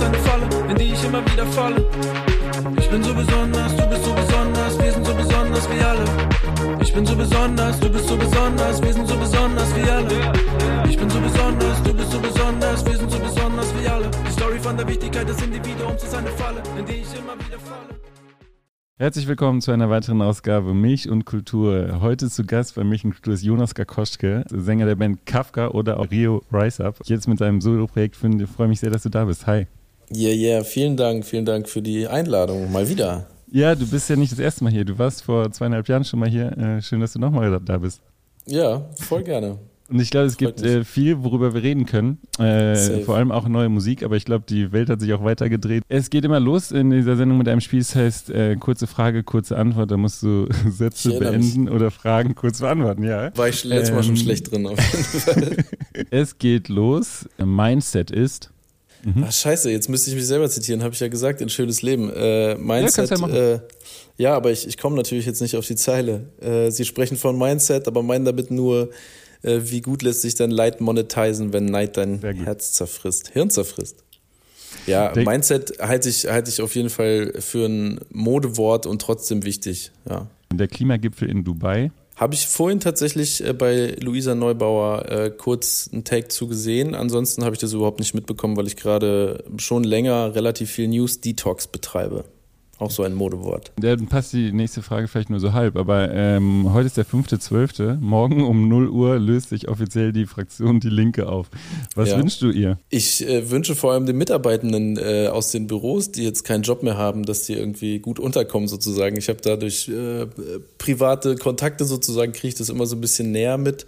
Ist eine Falle, in die ich immer wieder falle. Ich bin so besonders, du bist so besonders, wir sind so besonders wie alle. Ich bin so besonders, du bist so besonders, wir sind so besonders wie alle. Ich bin so besonders, du bist so besonders, wir sind so besonders wie alle. Die Story von der Wichtigkeit des Individuums ist eine Falle, in die ich immer wieder falle. Herzlich willkommen zu einer weiteren Ausgabe Milch und Kultur. Heute zu Gast bei Milch und Kultur ist Jonas Gakoschke, Sänger der Band Kafka oder auch Rio Rise Up. Jetzt mit deinem Solo-Projekt freue mich sehr, dass du da bist. Hi. Ja, yeah, ja, yeah. vielen Dank, vielen Dank für die Einladung. Mal wieder. Ja, du bist ja nicht das erste Mal hier. Du warst vor zweieinhalb Jahren schon mal hier. Äh, schön, dass du nochmal da bist. Ja, voll gerne. Und ich glaube, es gibt äh, viel, worüber wir reden können. Äh, vor allem auch neue Musik, aber ich glaube, die Welt hat sich auch weitergedreht. Es geht immer los in dieser Sendung mit einem Spiel, das heißt äh, kurze Frage, kurze Antwort. Da musst du Sätze beenden mich. oder Fragen kurz beantworten, ja. War ich letztes ähm, Mal schon ähm, schlecht drin, auf jeden Fall. es geht los. Mindset ist. Mhm. Ach, scheiße, jetzt müsste ich mich selber zitieren, habe ich ja gesagt, in Schönes Leben. Äh, Mindset, ja, ja, äh, ja, aber ich, ich komme natürlich jetzt nicht auf die Zeile. Äh, Sie sprechen von Mindset, aber meinen damit nur, äh, wie gut lässt sich dein Leid monetisieren, wenn Neid dein Herz zerfrisst, Hirn zerfrisst. Ja, Denk Mindset halte ich, halte ich auf jeden Fall für ein Modewort und trotzdem wichtig. Ja. Der Klimagipfel in Dubai. Habe ich vorhin tatsächlich äh, bei Luisa Neubauer äh, kurz einen Take zugesehen. Ansonsten habe ich das überhaupt nicht mitbekommen, weil ich gerade schon länger relativ viel News Detox betreibe. Auch so ein Modewort. Dann passt die nächste Frage vielleicht nur so halb, aber ähm, heute ist der 5.12. Morgen um 0 Uhr löst sich offiziell die Fraktion Die Linke auf. Was ja. wünschst du ihr? Ich äh, wünsche vor allem den Mitarbeitenden äh, aus den Büros, die jetzt keinen Job mehr haben, dass die irgendwie gut unterkommen sozusagen. Ich habe dadurch äh, private Kontakte sozusagen, kriege ich das immer so ein bisschen näher mit.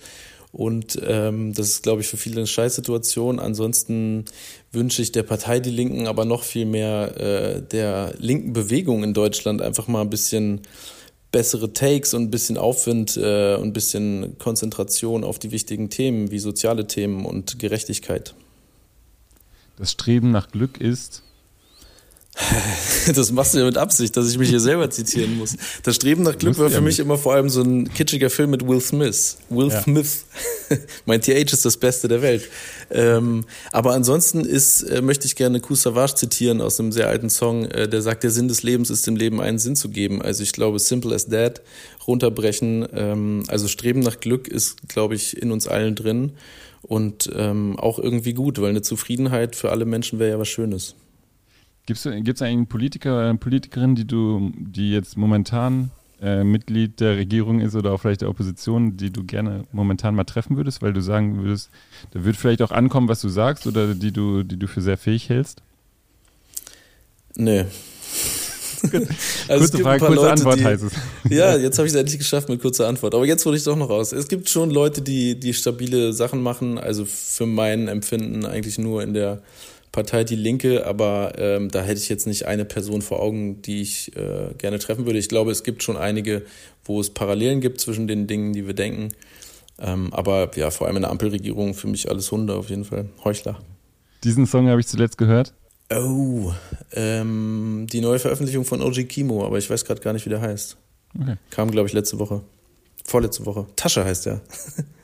Und ähm, das ist, glaube ich, für viele eine Scheißsituation. Ansonsten wünsche ich der Partei Die Linken aber noch viel mehr äh, der linken Bewegung in Deutschland einfach mal ein bisschen bessere Takes und ein bisschen Aufwind äh, und ein bisschen Konzentration auf die wichtigen Themen wie soziale Themen und Gerechtigkeit. Das Streben nach Glück ist Das machst du ja mit Absicht, dass ich mich hier selber zitieren muss. Das Streben nach Glück war für mich immer vor allem so ein kitschiger Film mit Will Smith. Will ja. Smith. mein TH ist das Beste der Welt. Ähm, aber ansonsten ist, äh, möchte ich gerne Ku Savage zitieren aus einem sehr alten Song, äh, der sagt, der Sinn des Lebens ist dem Leben einen Sinn zu geben. Also ich glaube, simple as that, runterbrechen. Ähm, also Streben nach Glück ist, glaube ich, in uns allen drin und ähm, auch irgendwie gut, weil eine Zufriedenheit für alle Menschen wäre ja was Schönes. Gibt es eigentlich einen Politiker oder eine Politikerin, die du, die jetzt momentan äh, Mitglied der Regierung ist oder auch vielleicht der Opposition, die du gerne momentan mal treffen würdest, weil du sagen würdest, da wird vielleicht auch ankommen, was du sagst oder die du, die du für sehr fähig hältst? Nee. also kurze Frage, kurze Leute, Antwort die, heißt es. Ja, jetzt habe ich es endlich geschafft mit kurzer Antwort. Aber jetzt wurde ich doch noch raus. Es gibt schon Leute, die, die stabile Sachen machen. Also für mein Empfinden eigentlich nur in der Partei Die Linke, aber ähm, da hätte ich jetzt nicht eine Person vor Augen, die ich äh, gerne treffen würde. Ich glaube, es gibt schon einige, wo es Parallelen gibt zwischen den Dingen, die wir denken. Ähm, aber ja, vor allem in der Ampelregierung für mich alles Hunde auf jeden Fall. Heuchler. Diesen Song habe ich zuletzt gehört. Oh, ähm, die neue Veröffentlichung von OG Kimo, aber ich weiß gerade gar nicht, wie der heißt. Okay. Kam, glaube ich, letzte Woche. Vorletzte Woche. Tasche heißt der.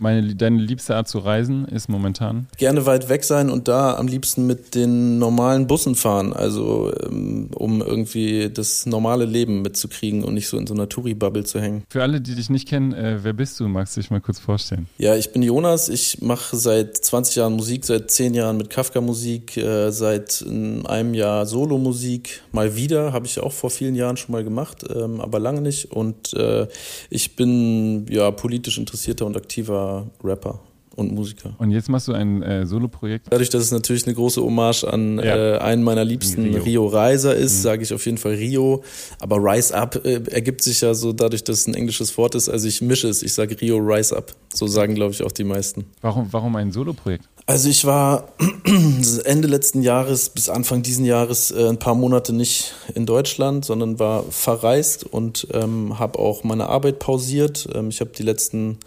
Meine, deine liebste Art zu reisen ist momentan? Gerne weit weg sein und da am liebsten mit den normalen Bussen fahren. Also ähm, um irgendwie das normale Leben mitzukriegen und nicht so in so einer Touri-Bubble zu hängen. Für alle, die dich nicht kennen, äh, wer bist du? Magst du dich mal kurz vorstellen? Ja, ich bin Jonas. Ich mache seit 20 Jahren Musik, seit 10 Jahren mit Kafka Musik, äh, seit einem Jahr Solo-Musik. Mal wieder, habe ich auch vor vielen Jahren schon mal gemacht, ähm, aber lange nicht. Und äh, ich bin ja politisch interessierter und aktiver Rapper und Musiker. Und jetzt machst du ein äh, Solo-Projekt? Dadurch, dass es natürlich eine große Hommage an ja. äh, einen meiner liebsten Rio, Rio Reiser ist, mhm. sage ich auf jeden Fall Rio. Aber Rise Up äh, ergibt sich ja so dadurch, dass es ein englisches Wort ist. Also ich mische es. Ich sage Rio Rise Up. So sagen, glaube ich, auch die meisten. Warum, warum ein Solo-Projekt? Also ich war Ende letzten Jahres bis Anfang diesen Jahres äh, ein paar Monate nicht in Deutschland, sondern war verreist und ähm, habe auch meine Arbeit pausiert. Ähm, ich habe die letzten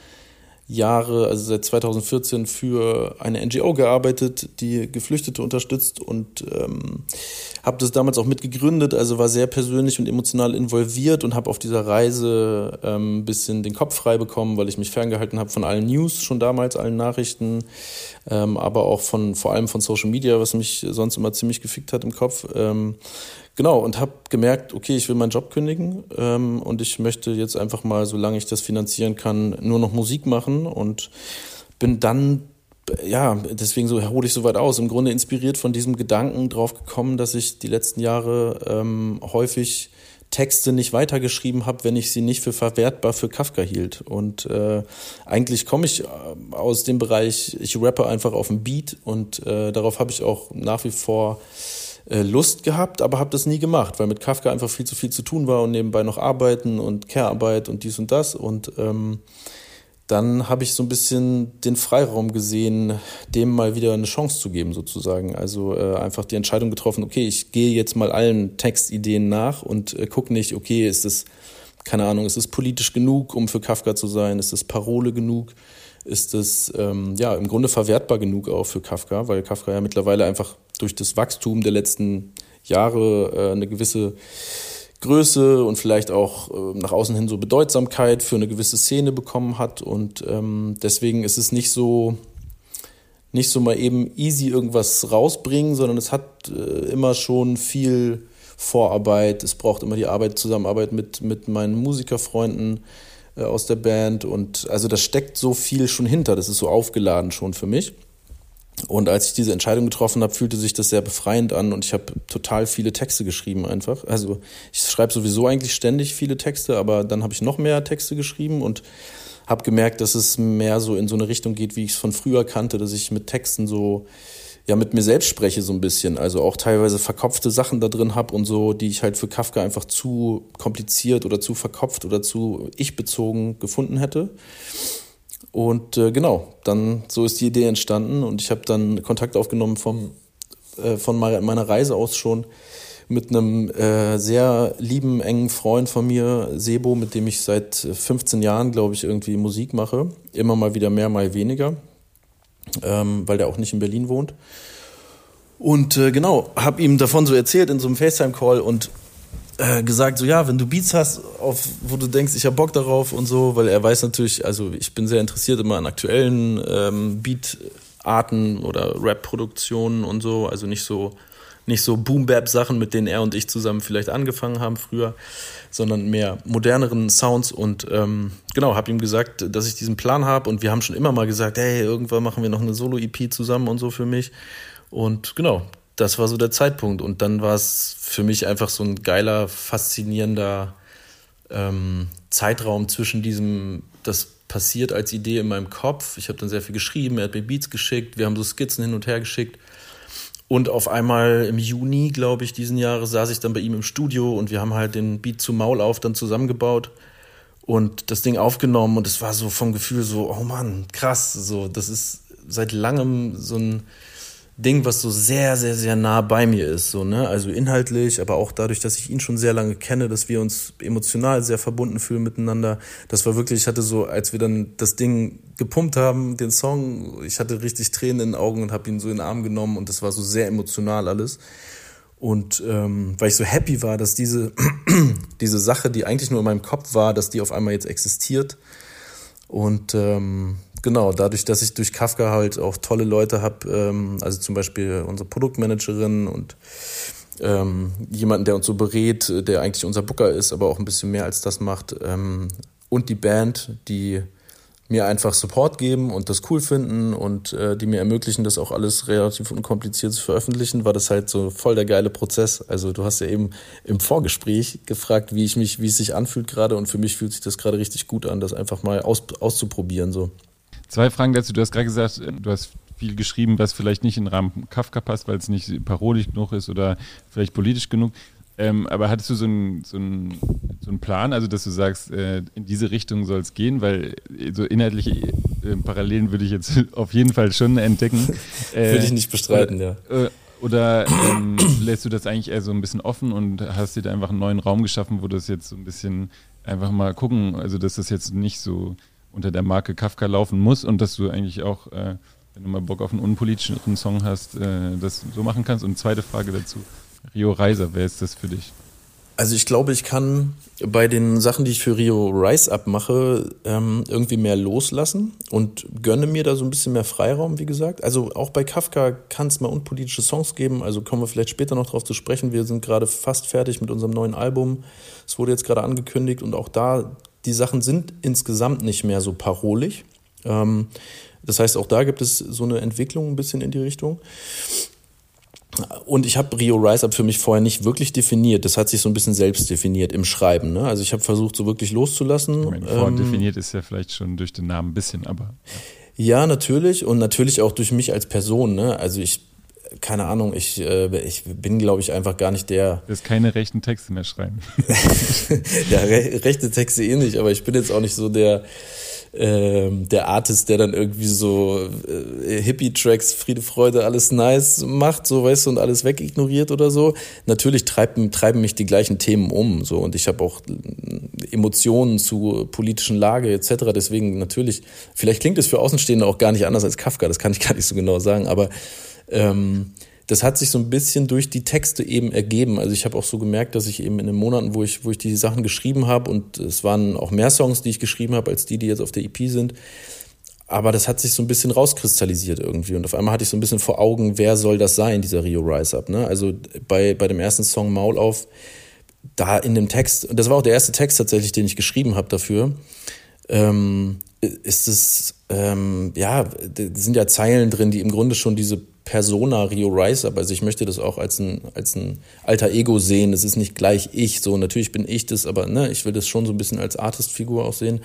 Jahre, also seit 2014, für eine NGO gearbeitet, die Geflüchtete unterstützt und ähm, habe das damals auch mitgegründet, also war sehr persönlich und emotional involviert und habe auf dieser Reise ähm, ein bisschen den Kopf frei bekommen, weil ich mich ferngehalten habe von allen News schon damals, allen Nachrichten, ähm, aber auch von vor allem von Social Media, was mich sonst immer ziemlich gefickt hat im Kopf. Ähm, Genau, und habe gemerkt, okay, ich will meinen Job kündigen ähm, und ich möchte jetzt einfach mal, solange ich das finanzieren kann, nur noch Musik machen und bin dann, ja, deswegen so hole ich so weit aus, im Grunde inspiriert von diesem Gedanken drauf gekommen, dass ich die letzten Jahre ähm, häufig Texte nicht weitergeschrieben habe, wenn ich sie nicht für verwertbar für Kafka hielt. Und äh, eigentlich komme ich äh, aus dem Bereich, ich rappe einfach auf dem Beat und äh, darauf habe ich auch nach wie vor Lust gehabt, aber habe das nie gemacht, weil mit Kafka einfach viel zu viel zu tun war und nebenbei noch arbeiten und Care-Arbeit und dies und das. Und ähm, dann habe ich so ein bisschen den Freiraum gesehen, dem mal wieder eine Chance zu geben, sozusagen. Also äh, einfach die Entscheidung getroffen, okay, ich gehe jetzt mal allen Textideen nach und äh, gucke nicht, okay, ist das, keine Ahnung, ist es politisch genug, um für Kafka zu sein? Ist das Parole genug? Ist es ähm, ja im Grunde verwertbar genug auch für Kafka, weil Kafka ja mittlerweile einfach durch das Wachstum der letzten Jahre äh, eine gewisse Größe und vielleicht auch äh, nach außen hin so Bedeutsamkeit für eine gewisse Szene bekommen hat. Und ähm, deswegen ist es nicht so, nicht so mal eben easy irgendwas rausbringen, sondern es hat äh, immer schon viel Vorarbeit. Es braucht immer die Arbeit, Zusammenarbeit mit, mit meinen Musikerfreunden äh, aus der Band. Und also da steckt so viel schon hinter. Das ist so aufgeladen schon für mich. Und als ich diese Entscheidung getroffen habe, fühlte sich das sehr befreiend an und ich habe total viele Texte geschrieben einfach. Also ich schreibe sowieso eigentlich ständig viele Texte, aber dann habe ich noch mehr Texte geschrieben und habe gemerkt, dass es mehr so in so eine Richtung geht, wie ich es von früher kannte, dass ich mit Texten so ja mit mir selbst spreche so ein bisschen, also auch teilweise verkopfte Sachen da drin habe und so, die ich halt für Kafka einfach zu kompliziert oder zu verkopft oder zu ich bezogen gefunden hätte. Und äh, genau, dann so ist die Idee entstanden und ich habe dann Kontakt aufgenommen vom, äh, von meiner Reise aus schon mit einem äh, sehr lieben, engen Freund von mir, Sebo, mit dem ich seit 15 Jahren, glaube ich, irgendwie Musik mache. Immer mal wieder mehr, mal weniger, ähm, weil der auch nicht in Berlin wohnt. Und äh, genau, habe ihm davon so erzählt in so einem FaceTime-Call und äh, gesagt, so ja, wenn du Beats hast, auf, wo du denkst, ich habe Bock darauf und so, weil er weiß natürlich, also ich bin sehr interessiert immer an aktuellen ähm, Beatarten oder Rap-Produktionen und so, also nicht so nicht so Boom-Bap-Sachen, mit denen er und ich zusammen vielleicht angefangen haben früher, sondern mehr moderneren Sounds und ähm, genau, habe ihm gesagt, dass ich diesen Plan habe und wir haben schon immer mal gesagt, hey, irgendwann machen wir noch eine Solo-EP zusammen und so für mich und genau, das war so der Zeitpunkt. Und dann war es für mich einfach so ein geiler, faszinierender ähm, Zeitraum zwischen diesem, das passiert als Idee in meinem Kopf. Ich habe dann sehr viel geschrieben, er hat mir Beats geschickt, wir haben so Skizzen hin und her geschickt. Und auf einmal im Juni, glaube ich, diesen Jahres saß ich dann bei ihm im Studio und wir haben halt den Beat zu Maul auf dann zusammengebaut und das Ding aufgenommen und es war so vom Gefühl so, oh Mann, krass, so, das ist seit langem so ein, Ding, was so sehr, sehr, sehr nah bei mir ist. So, ne? Also inhaltlich, aber auch dadurch, dass ich ihn schon sehr lange kenne, dass wir uns emotional sehr verbunden fühlen miteinander. Das war wirklich, ich hatte so, als wir dann das Ding gepumpt haben, den Song, ich hatte richtig Tränen in den Augen und habe ihn so in den Arm genommen und das war so sehr emotional alles. Und ähm, weil ich so happy war, dass diese, diese Sache, die eigentlich nur in meinem Kopf war, dass die auf einmal jetzt existiert. Und ähm, genau, dadurch, dass ich durch Kafka halt auch tolle Leute habe, ähm, also zum Beispiel unsere Produktmanagerin und ähm, jemanden, der uns so berät, der eigentlich unser Booker ist, aber auch ein bisschen mehr als das macht, ähm, und die Band, die mir einfach Support geben und das cool finden und äh, die mir ermöglichen, das auch alles relativ unkompliziert zu veröffentlichen, war das halt so voll der geile Prozess. Also du hast ja eben im Vorgespräch gefragt, wie ich mich, wie es sich anfühlt gerade und für mich fühlt sich das gerade richtig gut an, das einfach mal aus, auszuprobieren so. Zwei Fragen dazu. Du hast gerade gesagt, äh, du hast viel geschrieben, was vielleicht nicht in den Rahmen Kafka passt, weil es nicht parodisch genug ist oder vielleicht politisch genug. Ähm, aber hattest du so einen so so Plan, also dass du sagst, äh, in diese Richtung soll es gehen, weil äh, so inhaltliche äh, Parallelen würde ich jetzt auf jeden Fall schon entdecken. Äh, würde ich nicht bestreiten, ja. Äh, oder ähm, lässt du das eigentlich eher so ein bisschen offen und hast dir da einfach einen neuen Raum geschaffen, wo das jetzt so ein bisschen einfach mal gucken, also dass das jetzt nicht so unter der Marke Kafka laufen muss und dass du eigentlich auch, äh, wenn du mal Bock auf einen unpolitischen Song hast, äh, das so machen kannst. Und zweite Frage dazu, Rio Reiser, wer ist das für dich? Also ich glaube, ich kann bei den Sachen, die ich für Rio Rise abmache, ähm, irgendwie mehr loslassen und gönne mir da so ein bisschen mehr Freiraum, wie gesagt. Also auch bei Kafka kann es mal unpolitische Songs geben, also kommen wir vielleicht später noch drauf zu sprechen. Wir sind gerade fast fertig mit unserem neuen Album. Es wurde jetzt gerade angekündigt und auch da, die Sachen sind insgesamt nicht mehr so parolig. Ähm, das heißt, auch da gibt es so eine Entwicklung ein bisschen in die Richtung. Und ich habe Rio Rise Up für mich vorher nicht wirklich definiert. Das hat sich so ein bisschen selbst definiert im Schreiben. Ne? Also ich habe versucht, so wirklich loszulassen. Meine, ähm, definiert ist ja vielleicht schon durch den Namen ein bisschen, aber. Ja. ja, natürlich. Und natürlich auch durch mich als Person. Ne? Also ich, keine Ahnung, ich, äh, ich bin, glaube ich, einfach gar nicht der. Du wirst keine rechten Texte mehr schreiben. ja, re rechte Texte eh nicht, aber ich bin jetzt auch nicht so der ähm, der Artist, der dann irgendwie so äh, Hippie-Tracks, Friede, Freude, alles nice macht, so weißt du, und alles wegignoriert oder so. Natürlich treiben, treiben mich die gleichen Themen um, so und ich habe auch äh, Emotionen zu politischen Lage etc. Deswegen natürlich, vielleicht klingt es für Außenstehende auch gar nicht anders als Kafka, das kann ich gar nicht so genau sagen, aber ähm, das hat sich so ein bisschen durch die Texte eben ergeben. Also ich habe auch so gemerkt, dass ich eben in den Monaten, wo ich, wo ich die Sachen geschrieben habe, und es waren auch mehr Songs, die ich geschrieben habe, als die, die jetzt auf der EP sind. Aber das hat sich so ein bisschen rauskristallisiert irgendwie. Und auf einmal hatte ich so ein bisschen vor Augen, wer soll das sein, dieser Rio Rise Up. Ne? Also bei, bei dem ersten Song Maul auf, da in dem Text, und das war auch der erste Text tatsächlich, den ich geschrieben habe dafür, ähm, ist es, ähm, ja, sind ja Zeilen drin, die im Grunde schon diese Persona Rio Rice, aber also ich möchte das auch als ein, als ein alter Ego sehen. Es ist nicht gleich ich. So, natürlich bin ich das, aber ne, ich will das schon so ein bisschen als Artist-Figur auch sehen.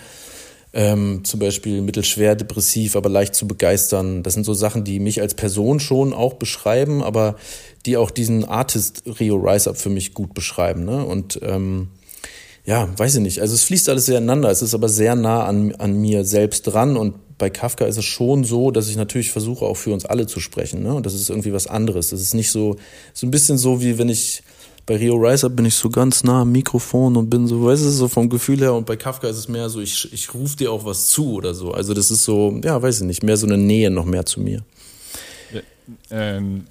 Ähm, zum Beispiel mittelschwer depressiv, aber leicht zu begeistern. Das sind so Sachen, die mich als Person schon auch beschreiben, aber die auch diesen Artist Rio Rise Up für mich gut beschreiben. Ne? Und ähm, ja, weiß ich nicht. Also es fließt alles sehr ineinander. Es ist aber sehr nah an, an mir selbst dran und bei Kafka ist es schon so, dass ich natürlich versuche, auch für uns alle zu sprechen. Ne? Und das ist irgendwie was anderes. Das ist nicht so, so ein bisschen so, wie wenn ich bei Rio Riser bin ich so ganz nah am Mikrofon und bin so, weißt du, so vom Gefühl her. Und bei Kafka ist es mehr so, ich, ich rufe dir auch was zu oder so. Also das ist so, ja, weiß ich nicht, mehr so eine Nähe noch mehr zu mir. Ähm,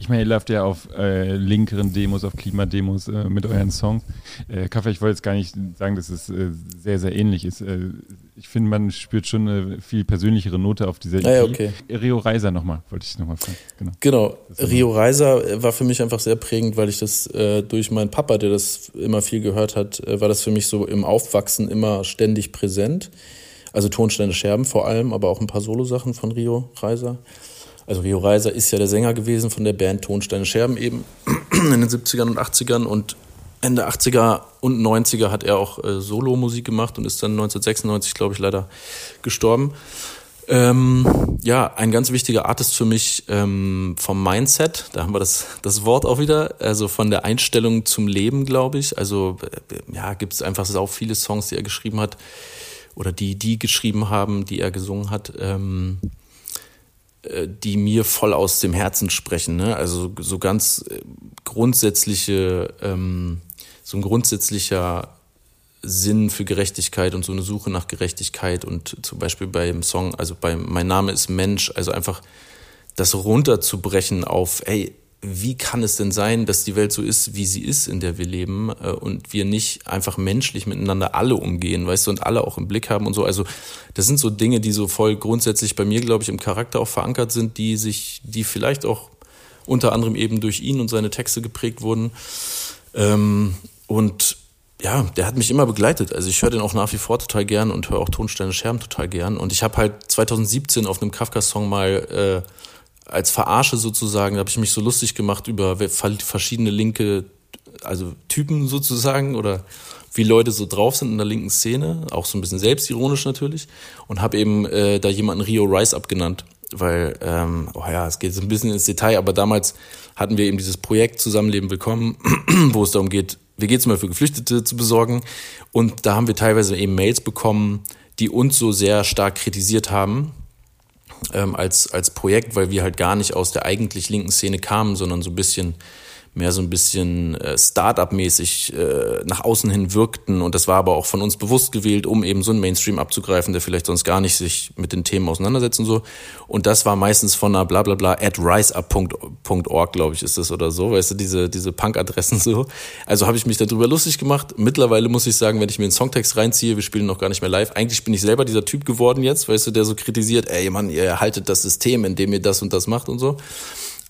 ich meine, ihr lauft ja auf äh, linkeren Demos, auf Klimademos äh, mit euren Songs. Äh, Kaffee, ich wollte jetzt gar nicht sagen, dass es äh, sehr, sehr ähnlich ist. Äh, ich finde, man spürt schon eine viel persönlichere Note auf dieser. Ah, ja, okay. Rio Reiser nochmal, wollte ich nochmal fragen. Genau, genau. Rio Reiser war für mich einfach sehr prägend, weil ich das äh, durch meinen Papa, der das immer viel gehört hat, war das für mich so im Aufwachsen immer ständig präsent. Also Tonsteine Scherben vor allem, aber auch ein paar Solosachen von Rio Reiser. Also Rio Reiser ist ja der Sänger gewesen von der Band Tonsteine Scherben eben in den 70ern und 80ern und Ende 80er und 90er hat er auch äh, Solo-Musik gemacht und ist dann 1996, glaube ich, leider gestorben. Ähm, ja, ein ganz wichtiger Artist für mich ähm, vom Mindset, da haben wir das, das Wort auch wieder, also von der Einstellung zum Leben, glaube ich. Also äh, ja, gibt es einfach auch viele Songs, die er geschrieben hat oder die die geschrieben haben, die er gesungen hat. Ähm, äh, die mir voll aus dem Herzen sprechen. Ne? Also so ganz äh, grundsätzliche, ähm, so ein grundsätzlicher Sinn für Gerechtigkeit und so eine Suche nach Gerechtigkeit und zum Beispiel beim Song, also bei Mein Name ist Mensch, also einfach das runterzubrechen auf, ey, wie kann es denn sein, dass die Welt so ist, wie sie ist, in der wir leben äh, und wir nicht einfach menschlich miteinander alle umgehen, weißt du, und alle auch im Blick haben und so. Also das sind so Dinge, die so voll grundsätzlich bei mir, glaube ich, im Charakter auch verankert sind, die sich, die vielleicht auch unter anderem eben durch ihn und seine Texte geprägt wurden. Ähm, und ja, der hat mich immer begleitet. Also ich höre den auch nach wie vor total gern und höre auch Tonsteine Scherben total gern. Und ich habe halt 2017 auf einem Kafka-Song mal äh, als Verarsche sozusagen, da habe ich mich so lustig gemacht über verschiedene linke, also Typen sozusagen oder wie Leute so drauf sind in der linken Szene, auch so ein bisschen selbstironisch natürlich und habe eben äh, da jemanden Rio Rice abgenannt, weil, ähm, oh ja, es geht so ein bisschen ins Detail, aber damals hatten wir eben dieses Projekt Zusammenleben Willkommen, wo es darum geht, wie mal für Geflüchtete zu besorgen und da haben wir teilweise eben Mails bekommen, die uns so sehr stark kritisiert haben, ähm, als, als Projekt, weil wir halt gar nicht aus der eigentlich linken Szene kamen, sondern so ein bisschen mehr so ein bisschen äh, Start-up-mäßig äh, nach außen hin wirkten. Und das war aber auch von uns bewusst gewählt, um eben so einen Mainstream abzugreifen, der vielleicht sonst gar nicht sich mit den Themen auseinandersetzt und so. Und das war meistens von einer blablabla at riseup.org, glaube ich, ist das oder so, weißt du, diese, diese Punk-Adressen so. Also habe ich mich darüber lustig gemacht. Mittlerweile muss ich sagen, wenn ich mir einen Songtext reinziehe, wir spielen noch gar nicht mehr live, eigentlich bin ich selber dieser Typ geworden jetzt, weißt du, der so kritisiert, ey Mann, ihr haltet das System, in dem ihr das und das macht und so.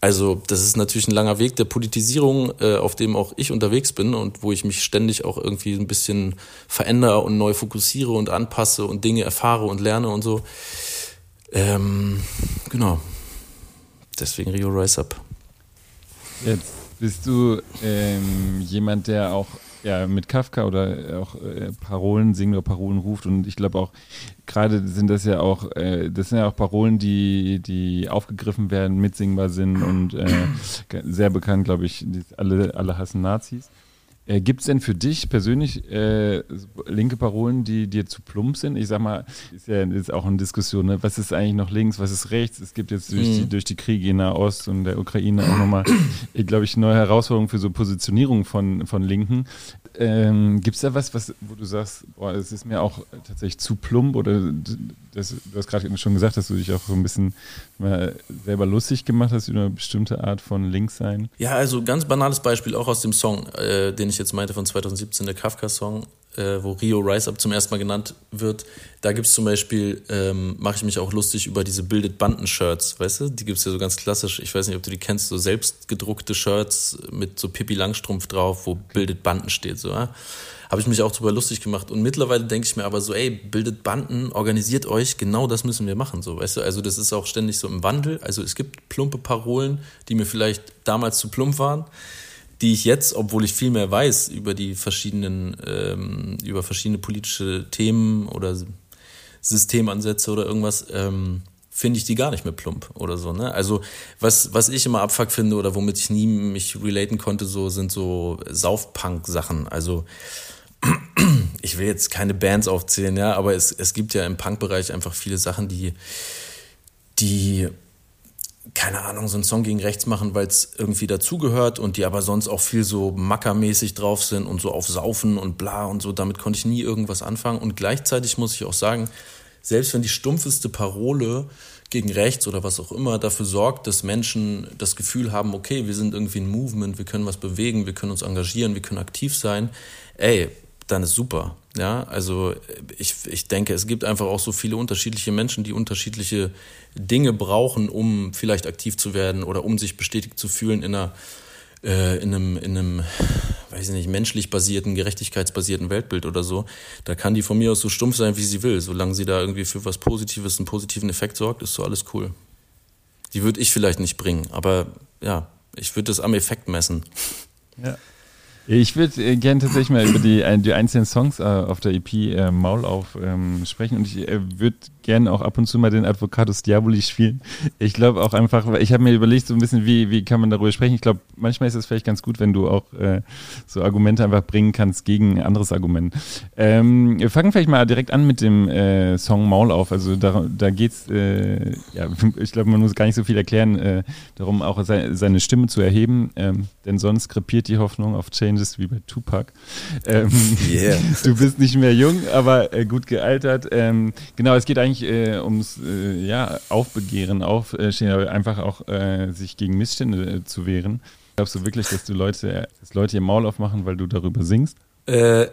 Also das ist natürlich ein langer Weg der Politisierung, äh, auf dem auch ich unterwegs bin und wo ich mich ständig auch irgendwie ein bisschen verändere und neu fokussiere und anpasse und Dinge erfahre und lerne und so. Ähm, genau. Deswegen Rio Rise Up. Jetzt bist du ähm, jemand, der auch ja, mit Kafka oder auch äh, Parolen singt oder Parolen ruft. Und ich glaube auch, gerade sind das ja auch, äh, das sind ja auch Parolen, die, die aufgegriffen werden, mitsingbar sind und äh, sehr bekannt, glaube ich, alle, alle hassen Nazis. Äh, Gibt es denn für dich persönlich äh, linke Parolen, die dir zu plump sind? Ich sag mal, ist ja ist auch eine Diskussion, ne? was ist eigentlich noch links, was ist rechts? Es gibt jetzt durch, mhm. die, durch die Kriege in Nahost und der Ukraine auch nochmal, glaube ich, neue Herausforderungen für so Positionierung von, von Linken. Ähm, Gibt es da was, was, wo du sagst, boah, es ist mir auch tatsächlich zu plump oder das, du hast gerade schon gesagt, dass du dich auch ein bisschen selber lustig gemacht hast über eine bestimmte Art von Linkssein? Ja, also ganz banales Beispiel auch aus dem Song, äh, den ich jetzt meinte von 2017, der Kafka-Song, äh, wo Rio Rise Up zum ersten Mal genannt wird. Da gibt es zum Beispiel, ähm, mache ich mich auch lustig über diese Bildet Banden-Shirts, weißt du? Die gibt es ja so ganz klassisch, ich weiß nicht, ob du die kennst, so selbstgedruckte Shirts mit so Pippi Langstrumpf drauf, wo Bildet Banden steht, so, ja? habe ich mich auch drüber lustig gemacht. Und mittlerweile denke ich mir aber so, ey, bildet Banden, organisiert euch, genau das müssen wir machen, so, weißt du? Also das ist auch ständig so im Wandel. Also es gibt plumpe Parolen, die mir vielleicht damals zu plump waren, die ich jetzt, obwohl ich viel mehr weiß über die verschiedenen, ähm, über verschiedene politische Themen oder Systemansätze oder irgendwas, ähm, finde ich die gar nicht mehr plump oder so. Ne? Also was, was ich immer Abfuck finde oder womit ich nie mich relaten konnte, so sind so Saufpunk-Sachen. Also ich will jetzt keine Bands aufzählen, ja, aber es, es gibt ja im Punk-Bereich einfach viele Sachen, die, die, keine Ahnung, so einen Song gegen rechts machen, weil es irgendwie dazugehört und die aber sonst auch viel so mackermäßig drauf sind und so auf Saufen und bla und so. Damit konnte ich nie irgendwas anfangen. Und gleichzeitig muss ich auch sagen, selbst wenn die stumpfeste Parole gegen rechts oder was auch immer dafür sorgt, dass Menschen das Gefühl haben, okay, wir sind irgendwie ein Movement, wir können was bewegen, wir können uns engagieren, wir können aktiv sein, ey, dann ist super. Ja, also ich, ich denke, es gibt einfach auch so viele unterschiedliche Menschen, die unterschiedliche Dinge brauchen, um vielleicht aktiv zu werden oder um sich bestätigt zu fühlen in einer äh, in einem, in einem, weiß ich nicht, menschlich basierten, gerechtigkeitsbasierten Weltbild oder so, da kann die von mir aus so stumpf sein, wie sie will. Solange sie da irgendwie für was Positives, einen positiven Effekt sorgt, ist so alles cool. Die würde ich vielleicht nicht bringen, aber ja, ich würde das am Effekt messen. Ja. Ich würde äh, gerne tatsächlich mal über die, die einzelnen Songs äh, auf der EP äh, Maul auf ähm, sprechen und ich äh, würde gerne auch ab und zu mal den Advocatus Diaboli spielen. Ich glaube auch einfach, ich habe mir überlegt, so ein bisschen, wie, wie kann man darüber sprechen. Ich glaube, manchmal ist es vielleicht ganz gut, wenn du auch äh, so Argumente einfach bringen kannst gegen ein anderes Argument. Ähm, wir fangen vielleicht mal direkt an mit dem äh, Song Maul auf. Also da, da geht's, äh, ja, ich glaube, man muss gar nicht so viel erklären, äh, darum auch se seine Stimme zu erheben, ähm, denn sonst krepiert die Hoffnung auf Changes wie bei Tupac. Ähm, yeah. Du bist nicht mehr jung, aber äh, gut gealtert. Ähm, genau, es geht eigentlich äh, ums äh, ja, Aufbegehren, Aufstehen, aber einfach auch äh, sich gegen Missstände äh, zu wehren. Glaubst du wirklich, dass du Leute, dass Leute ihr Maul aufmachen, weil du darüber singst? Äh,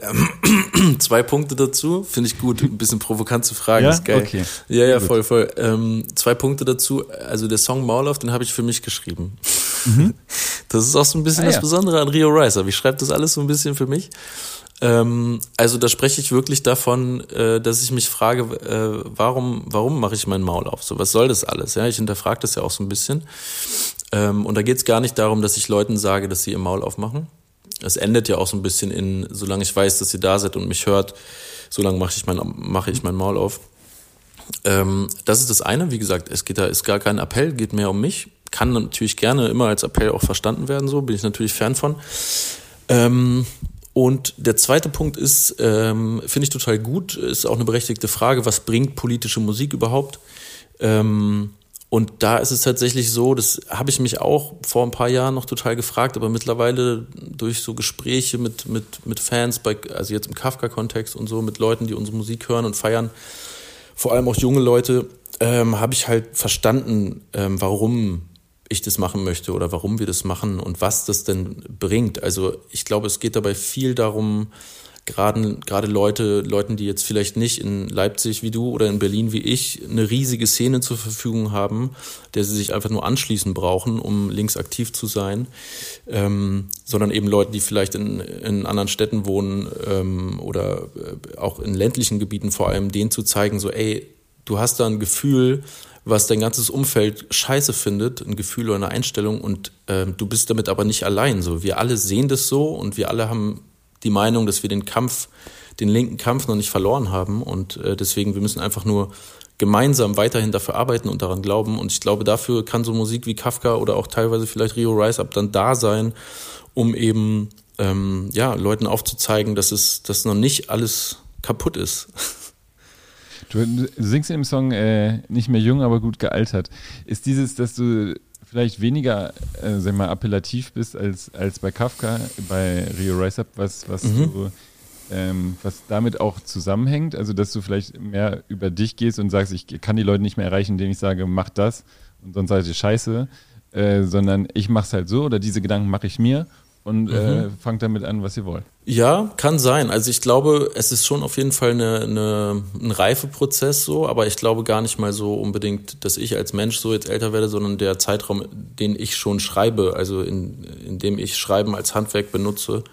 zwei Punkte dazu, finde ich gut, ein bisschen provokant zu fragen, ja? ist geil. Okay. Ja, ja, voll, voll. Ähm, zwei Punkte dazu, also der Song Maul auf, den habe ich für mich geschrieben. Mhm. Das ist auch so ein bisschen ah, das ja. Besondere an Rio Riser. Ich schreibe das alles so ein bisschen für mich. Ähm, also da spreche ich wirklich davon, äh, dass ich mich frage, äh, warum, warum mache ich mein Maul auf? So, was soll das alles? Ja, ich hinterfrage das ja auch so ein bisschen. Ähm, und da geht es gar nicht darum, dass ich Leuten sage, dass sie ihr Maul aufmachen. Es endet ja auch so ein bisschen in, solange ich weiß, dass ihr da seid und mich hört, solange mache ich mein, mache ich mein Maul auf. Ähm, das ist das eine. Wie gesagt, es geht da ist gar kein Appell, geht mehr um mich. Kann natürlich gerne immer als Appell auch verstanden werden. So bin ich natürlich Fan von. Ähm, und der zweite Punkt ist, ähm, finde ich total gut, ist auch eine berechtigte Frage, was bringt politische Musik überhaupt? Ähm, und da ist es tatsächlich so, das habe ich mich auch vor ein paar Jahren noch total gefragt, aber mittlerweile durch so Gespräche mit, mit, mit Fans, bei, also jetzt im Kafka-Kontext und so, mit Leuten, die unsere Musik hören und feiern, vor allem auch junge Leute, ähm, habe ich halt verstanden, ähm, warum ich das machen möchte oder warum wir das machen und was das denn bringt. Also ich glaube, es geht dabei viel darum, gerade gerade Leute, Leuten, die jetzt vielleicht nicht in Leipzig wie du oder in Berlin wie ich eine riesige Szene zur Verfügung haben, der sie sich einfach nur anschließen brauchen, um links aktiv zu sein, ähm, sondern eben Leute, die vielleicht in, in anderen Städten wohnen ähm, oder äh, auch in ländlichen Gebieten vor allem, denen zu zeigen, so ey, du hast da ein Gefühl, was dein ganzes Umfeld scheiße findet, ein Gefühl oder eine Einstellung und äh, du bist damit aber nicht allein. So, wir alle sehen das so und wir alle haben die Meinung, dass wir den Kampf, den linken Kampf noch nicht verloren haben und äh, deswegen, wir müssen einfach nur gemeinsam weiterhin dafür arbeiten und daran glauben und ich glaube, dafür kann so Musik wie Kafka oder auch teilweise vielleicht Rio Rise Up dann da sein, um eben ähm, ja, Leuten aufzuzeigen, dass es dass noch nicht alles kaputt ist. Du singst in dem Song äh, nicht mehr jung, aber gut gealtert. Ist dieses, dass du vielleicht weniger, äh, sag mal, appellativ bist als, als bei Kafka, bei Rio Rise Up, was, was mhm. du, ähm, was damit auch zusammenhängt? Also, dass du vielleicht mehr über dich gehst und sagst, ich kann die Leute nicht mehr erreichen, indem ich sage, mach das und sonst seid ihr scheiße, äh, sondern ich mach's halt so oder diese Gedanken mache ich mir und äh, mhm. äh, fangt damit an, was ihr wollt. Ja, kann sein. Also ich glaube, es ist schon auf jeden Fall eine, eine, ein Reifeprozess so, aber ich glaube gar nicht mal so unbedingt, dass ich als Mensch so jetzt älter werde, sondern der Zeitraum, den ich schon schreibe, also in, in dem ich Schreiben als Handwerk benutze,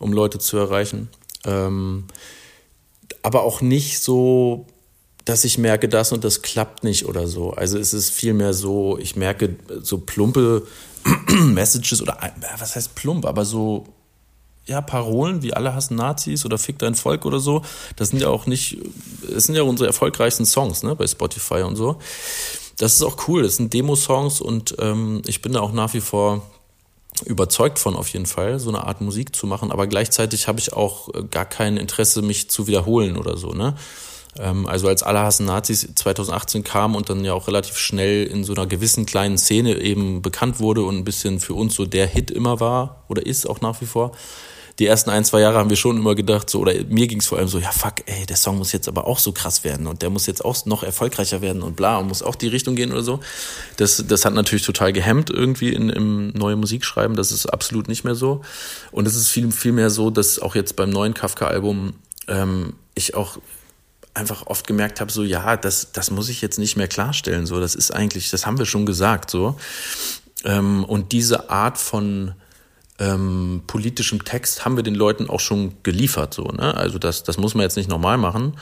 um Leute zu erreichen. Ähm, aber auch nicht so, dass ich merke, das und das klappt nicht oder so. Also es ist vielmehr so, ich merke so plumpe Messages oder was heißt plump, aber so ja, Parolen wie alle hassen Nazis oder Fick dein Volk oder so, das sind ja auch nicht, es sind ja unsere erfolgreichsten Songs, ne, bei Spotify und so. Das ist auch cool, das sind Demo-Songs und ähm, ich bin da auch nach wie vor überzeugt von auf jeden Fall, so eine Art Musik zu machen, aber gleichzeitig habe ich auch äh, gar kein Interesse, mich zu wiederholen oder so, ne? Ähm, also als Alle hassen Nazis 2018 kam und dann ja auch relativ schnell in so einer gewissen kleinen Szene eben bekannt wurde und ein bisschen für uns so der Hit immer war oder ist auch nach wie vor. Die ersten ein, zwei Jahre haben wir schon immer gedacht, so, oder mir ging es vor allem so, ja fuck, ey, der Song muss jetzt aber auch so krass werden und der muss jetzt auch noch erfolgreicher werden und bla und muss auch die Richtung gehen oder so. Das, das hat natürlich total gehemmt irgendwie in, im neuen Musikschreiben. Das ist absolut nicht mehr so. Und es ist viel, viel mehr so, dass auch jetzt beim neuen Kafka-Album ähm, ich auch einfach oft gemerkt habe, so ja, das, das muss ich jetzt nicht mehr klarstellen. So, das ist eigentlich, das haben wir schon gesagt. So. Ähm, und diese Art von ähm, politischem Text haben wir den Leuten auch schon geliefert. So, ne? Also das, das muss man jetzt nicht normal machen,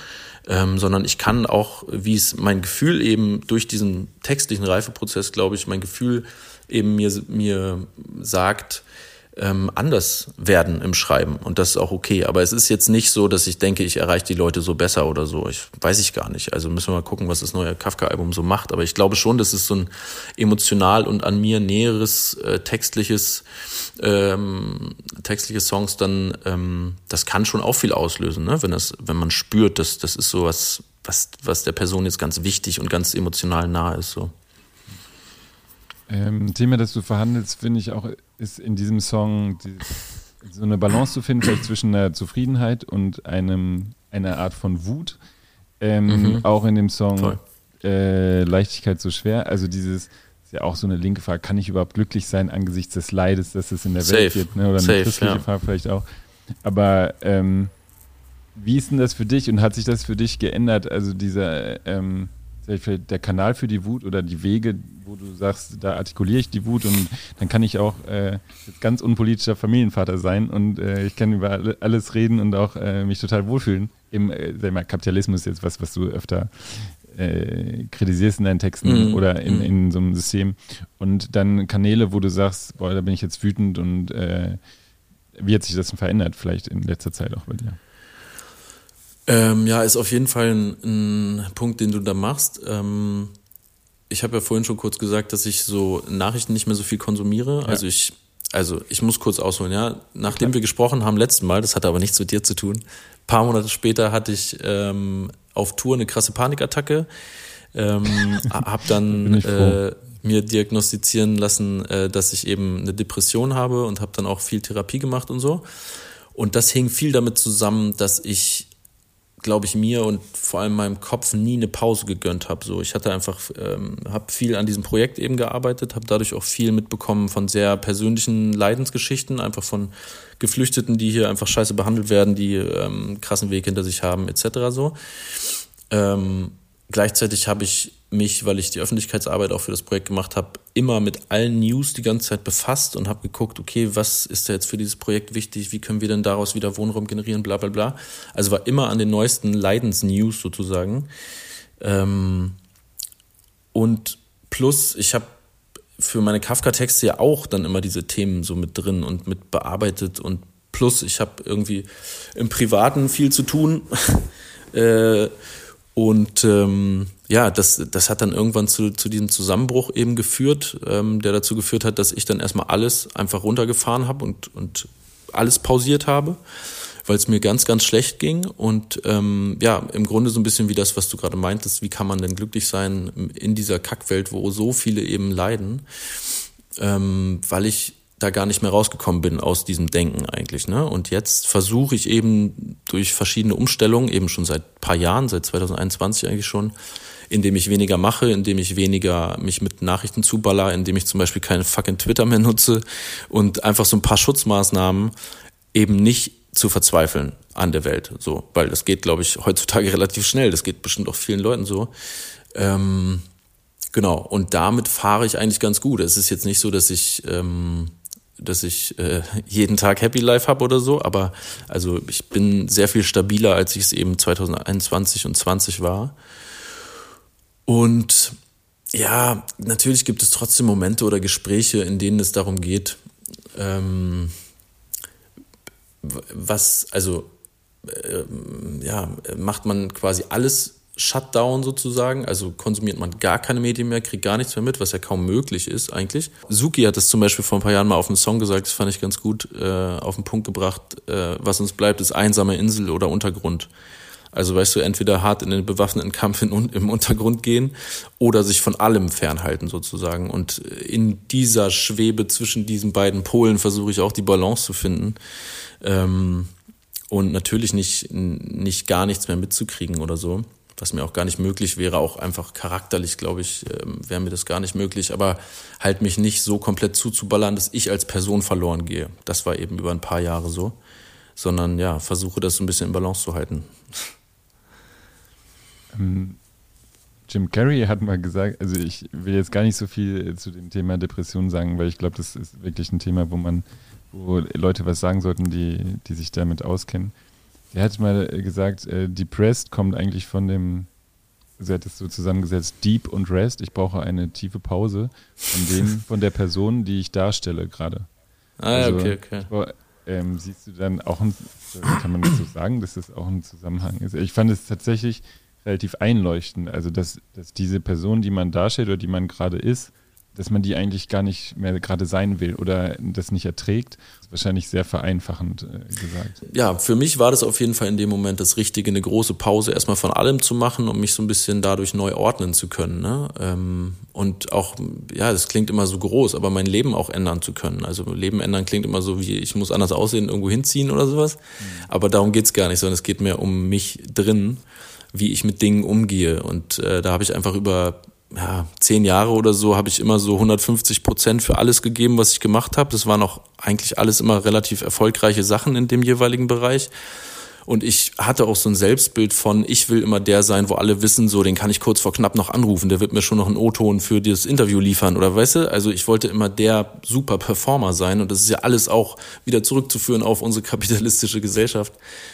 ähm, sondern ich kann auch, wie es mein Gefühl eben durch diesen textlichen Reifeprozess, glaube ich, mein Gefühl eben mir, mir sagt, ähm, anders werden im Schreiben und das ist auch okay. Aber es ist jetzt nicht so, dass ich denke, ich erreiche die Leute so besser oder so. Ich weiß ich gar nicht. Also müssen wir mal gucken, was das neue Kafka-Album so macht. Aber ich glaube schon, dass es so ein emotional und an mir näheres äh, textliches ähm, textliche Songs dann ähm, das kann schon auch viel auslösen, ne? Wenn das, wenn man spürt, dass das ist so was, was was der Person jetzt ganz wichtig und ganz emotional nah ist so. Ähm, Thema, das du verhandelst, finde ich auch, ist in diesem Song die, so eine Balance zu finden, vielleicht zwischen einer Zufriedenheit und einem, einer Art von Wut. Ähm, mhm. Auch in dem Song äh, Leichtigkeit so schwer. Also dieses, ist ja auch so eine linke Frage, kann ich überhaupt glücklich sein angesichts des Leides, das es in der Safe. Welt gibt? Ne? Oder eine Safe, christliche ja. Frage vielleicht auch. Aber ähm, wie ist denn das für dich und hat sich das für dich geändert? Also dieser ähm, der Kanal für die Wut oder die Wege, wo du sagst, da artikuliere ich die Wut und dann kann ich auch äh, ganz unpolitischer Familienvater sein und äh, ich kann über alles reden und auch äh, mich total wohlfühlen. Im äh, sag mal, Kapitalismus ist jetzt was, was du öfter äh, kritisierst in deinen Texten mhm. oder in, mhm. in so einem System. Und dann Kanäle, wo du sagst, boah, da bin ich jetzt wütend und äh, wie hat sich das denn verändert, vielleicht in letzter Zeit auch bei dir? Ähm, ja, ist auf jeden Fall ein, ein Punkt, den du da machst. Ähm, ich habe ja vorhin schon kurz gesagt, dass ich so Nachrichten nicht mehr so viel konsumiere. Ja. Also ich, also ich muss kurz ausholen, ja. Nachdem ja. wir gesprochen haben letzten Mal, das hatte aber nichts mit dir zu tun. paar Monate später hatte ich ähm, auf Tour eine krasse Panikattacke. Ähm, hab dann äh, mir diagnostizieren lassen, äh, dass ich eben eine Depression habe und habe dann auch viel Therapie gemacht und so. Und das hing viel damit zusammen, dass ich glaube ich, mir und vor allem meinem Kopf nie eine Pause gegönnt habe. So, ich hatte einfach, ähm, habe viel an diesem Projekt eben gearbeitet, habe dadurch auch viel mitbekommen von sehr persönlichen Leidensgeschichten, einfach von Geflüchteten, die hier einfach scheiße behandelt werden, die ähm, krassen Weg hinter sich haben, etc. So. Ähm, gleichzeitig habe ich mich, weil ich die Öffentlichkeitsarbeit auch für das Projekt gemacht habe, immer mit allen News die ganze Zeit befasst und habe geguckt, okay, was ist da jetzt für dieses Projekt wichtig, wie können wir denn daraus wieder Wohnraum generieren, bla bla bla. Also war immer an den neuesten Leidensnews sozusagen. Ähm, und plus, ich habe für meine Kafka-Texte ja auch dann immer diese Themen so mit drin und mit bearbeitet und plus, ich habe irgendwie im Privaten viel zu tun. äh, und ähm, ja, das, das hat dann irgendwann zu, zu diesem Zusammenbruch eben geführt, ähm, der dazu geführt hat, dass ich dann erstmal alles einfach runtergefahren habe und, und alles pausiert habe, weil es mir ganz, ganz schlecht ging. Und ähm, ja, im Grunde so ein bisschen wie das, was du gerade meintest, wie kann man denn glücklich sein in dieser Kackwelt, wo so viele eben leiden, ähm, weil ich da gar nicht mehr rausgekommen bin aus diesem Denken eigentlich. Ne? Und jetzt versuche ich eben durch verschiedene Umstellungen, eben schon seit paar Jahren, seit 2021 eigentlich schon, indem ich weniger mache, indem ich weniger mich mit Nachrichten zuballer, indem ich zum Beispiel keinen fucking Twitter mehr nutze und einfach so ein paar Schutzmaßnahmen eben nicht zu verzweifeln an der Welt. So, weil das geht, glaube ich, heutzutage relativ schnell. Das geht bestimmt auch vielen Leuten so. Ähm, genau. Und damit fahre ich eigentlich ganz gut. Es ist jetzt nicht so, dass ich ähm, dass ich äh, jeden Tag Happy Life habe oder so, aber also ich bin sehr viel stabiler, als ich es eben 2021 und 20 war. Und ja, natürlich gibt es trotzdem Momente oder Gespräche, in denen es darum geht, ähm, was, also äh, ja, macht man quasi alles Shutdown sozusagen, also konsumiert man gar keine Medien mehr, kriegt gar nichts mehr mit, was ja kaum möglich ist eigentlich. Suki hat das zum Beispiel vor ein paar Jahren mal auf einem Song gesagt, das fand ich ganz gut äh, auf den Punkt gebracht, äh, was uns bleibt, ist einsame Insel oder Untergrund. Also weißt du, entweder hart in den bewaffneten Kampf in, im Untergrund gehen oder sich von allem fernhalten sozusagen. Und in dieser Schwebe zwischen diesen beiden Polen versuche ich auch die Balance zu finden. Ähm, und natürlich nicht, nicht gar nichts mehr mitzukriegen oder so was mir auch gar nicht möglich wäre, auch einfach charakterlich, glaube ich, ähm, wäre mir das gar nicht möglich, aber halt mich nicht so komplett zuzuballern, dass ich als Person verloren gehe. Das war eben über ein paar Jahre so, sondern ja, versuche das so ein bisschen in Balance zu halten. Ähm, Jim Carrey hat mal gesagt, also ich will jetzt gar nicht so viel zu dem Thema Depression sagen, weil ich glaube, das ist wirklich ein Thema, wo man, wo Leute was sagen sollten, die, die sich damit auskennen. Er hat mal gesagt, äh, Depressed kommt eigentlich von dem, sie hat es so zusammengesetzt, Deep und Rest. Ich brauche eine tiefe Pause von dem, von der Person, die ich darstelle gerade. Ah, also, okay, okay. Brauch, ähm, siehst du dann auch, ein, kann man das so sagen, dass das auch ein Zusammenhang ist? Ich fand es tatsächlich relativ einleuchtend, also dass, dass diese Person, die man darstellt oder die man gerade ist, dass man die eigentlich gar nicht mehr gerade sein will oder das nicht erträgt. Das ist wahrscheinlich sehr vereinfachend äh, gesagt. Ja, für mich war das auf jeden Fall in dem Moment das Richtige, eine große Pause erstmal von allem zu machen, um mich so ein bisschen dadurch neu ordnen zu können. Ne? Ähm, und auch, ja, das klingt immer so groß, aber mein Leben auch ändern zu können. Also Leben ändern klingt immer so wie, ich muss anders aussehen, irgendwo hinziehen oder sowas. Mhm. Aber darum geht's gar nicht, sondern es geht mehr um mich drin, wie ich mit Dingen umgehe. Und äh, da habe ich einfach über ja, zehn Jahre oder so habe ich immer so 150 Prozent für alles gegeben, was ich gemacht habe. Das waren auch eigentlich alles immer relativ erfolgreiche Sachen in dem jeweiligen Bereich. Und ich hatte auch so ein Selbstbild von, ich will immer der sein, wo alle wissen, so, den kann ich kurz vor knapp noch anrufen, der wird mir schon noch einen O-Ton für dieses Interview liefern oder weißt du? Also ich wollte immer der super Performer sein und das ist ja alles auch wieder zurückzuführen auf unsere kapitalistische Gesellschaft,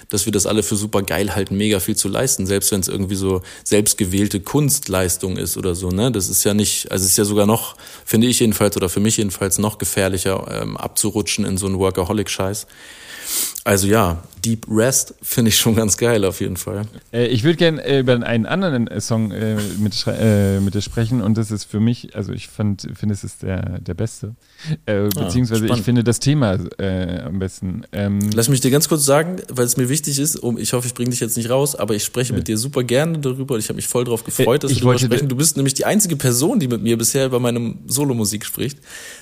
dass wir das alle für super geil halten, mega viel zu leisten, selbst wenn es irgendwie so selbstgewählte Kunstleistung ist oder so, ne? Das ist ja nicht, also es ist ja sogar noch, finde ich jedenfalls oder für mich jedenfalls noch gefährlicher, ähm, abzurutschen in so einen Workaholic-Scheiß. Also ja, Deep Rest finde ich schon ganz geil auf jeden Fall. Äh, ich würde gerne äh, über einen anderen äh, Song äh, mit, äh, mit dir sprechen und das ist für mich, also ich finde es ist der, der beste. Äh, ah, beziehungsweise spannend. ich finde das Thema am besten. Ähm, Lass mich dir ganz kurz sagen, weil es mir wichtig ist, um, ich hoffe, ich bringe dich jetzt nicht raus, aber ich spreche mit dir super gerne darüber und ich habe mich voll darauf gefreut, dass wir darüber sprechen. Du bist nämlich die einzige Person, die mit mir bisher über meine Solomusik spricht.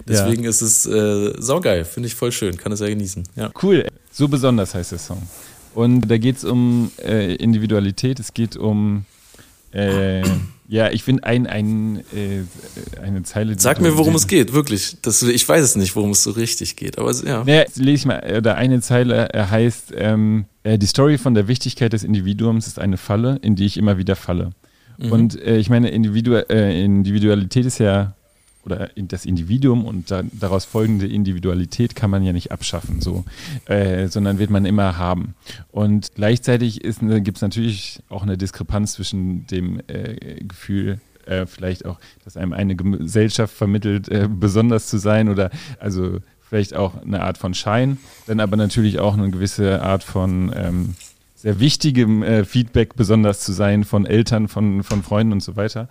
Deswegen ja. ist es saugeil, finde ich voll schön, kann es ja genießen. Ja. Cool. So besonders heißt der Song. Und da geht es um äh, Individualität, es geht um, äh, ja, ich finde ein, ein, äh, eine Zeile. Sag mir, worum es geht, wirklich. Das, ich weiß es nicht, worum es so richtig geht, aber ja. Naja, lese ich mal, oder eine Zeile äh, heißt, ähm, äh, die Story von der Wichtigkeit des Individuums ist eine Falle, in die ich immer wieder falle. Mhm. Und äh, ich meine, Individu Individualität ist ja oder das Individuum und da, daraus folgende Individualität kann man ja nicht abschaffen, so, äh, sondern wird man immer haben. Und gleichzeitig gibt es natürlich auch eine Diskrepanz zwischen dem äh, Gefühl, äh, vielleicht auch, dass einem eine Gesellschaft vermittelt, äh, besonders zu sein oder also vielleicht auch eine Art von Schein, dann aber natürlich auch eine gewisse Art von ähm, sehr wichtigem äh, Feedback besonders zu sein von Eltern, von, von Freunden und so weiter.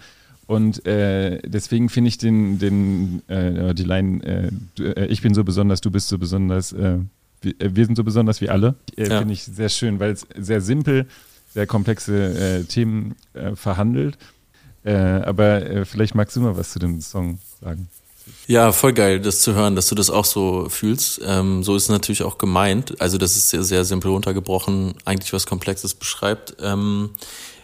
Und äh, deswegen finde ich den, den, äh, die Line, äh, äh, ich bin so besonders, du bist so besonders, äh, wir, äh, wir, sind so besonders wie alle, ja. finde ich sehr schön, weil es sehr simpel, sehr komplexe Themen verhandelt. aber vielleicht magst du mal was zu dem Song sagen. Ja, voll geil, das zu hören, dass du das auch so fühlst. Ähm, so ist es natürlich auch gemeint. Also, das ist sehr, sehr simpel runtergebrochen, eigentlich was Komplexes beschreibt. Ähm,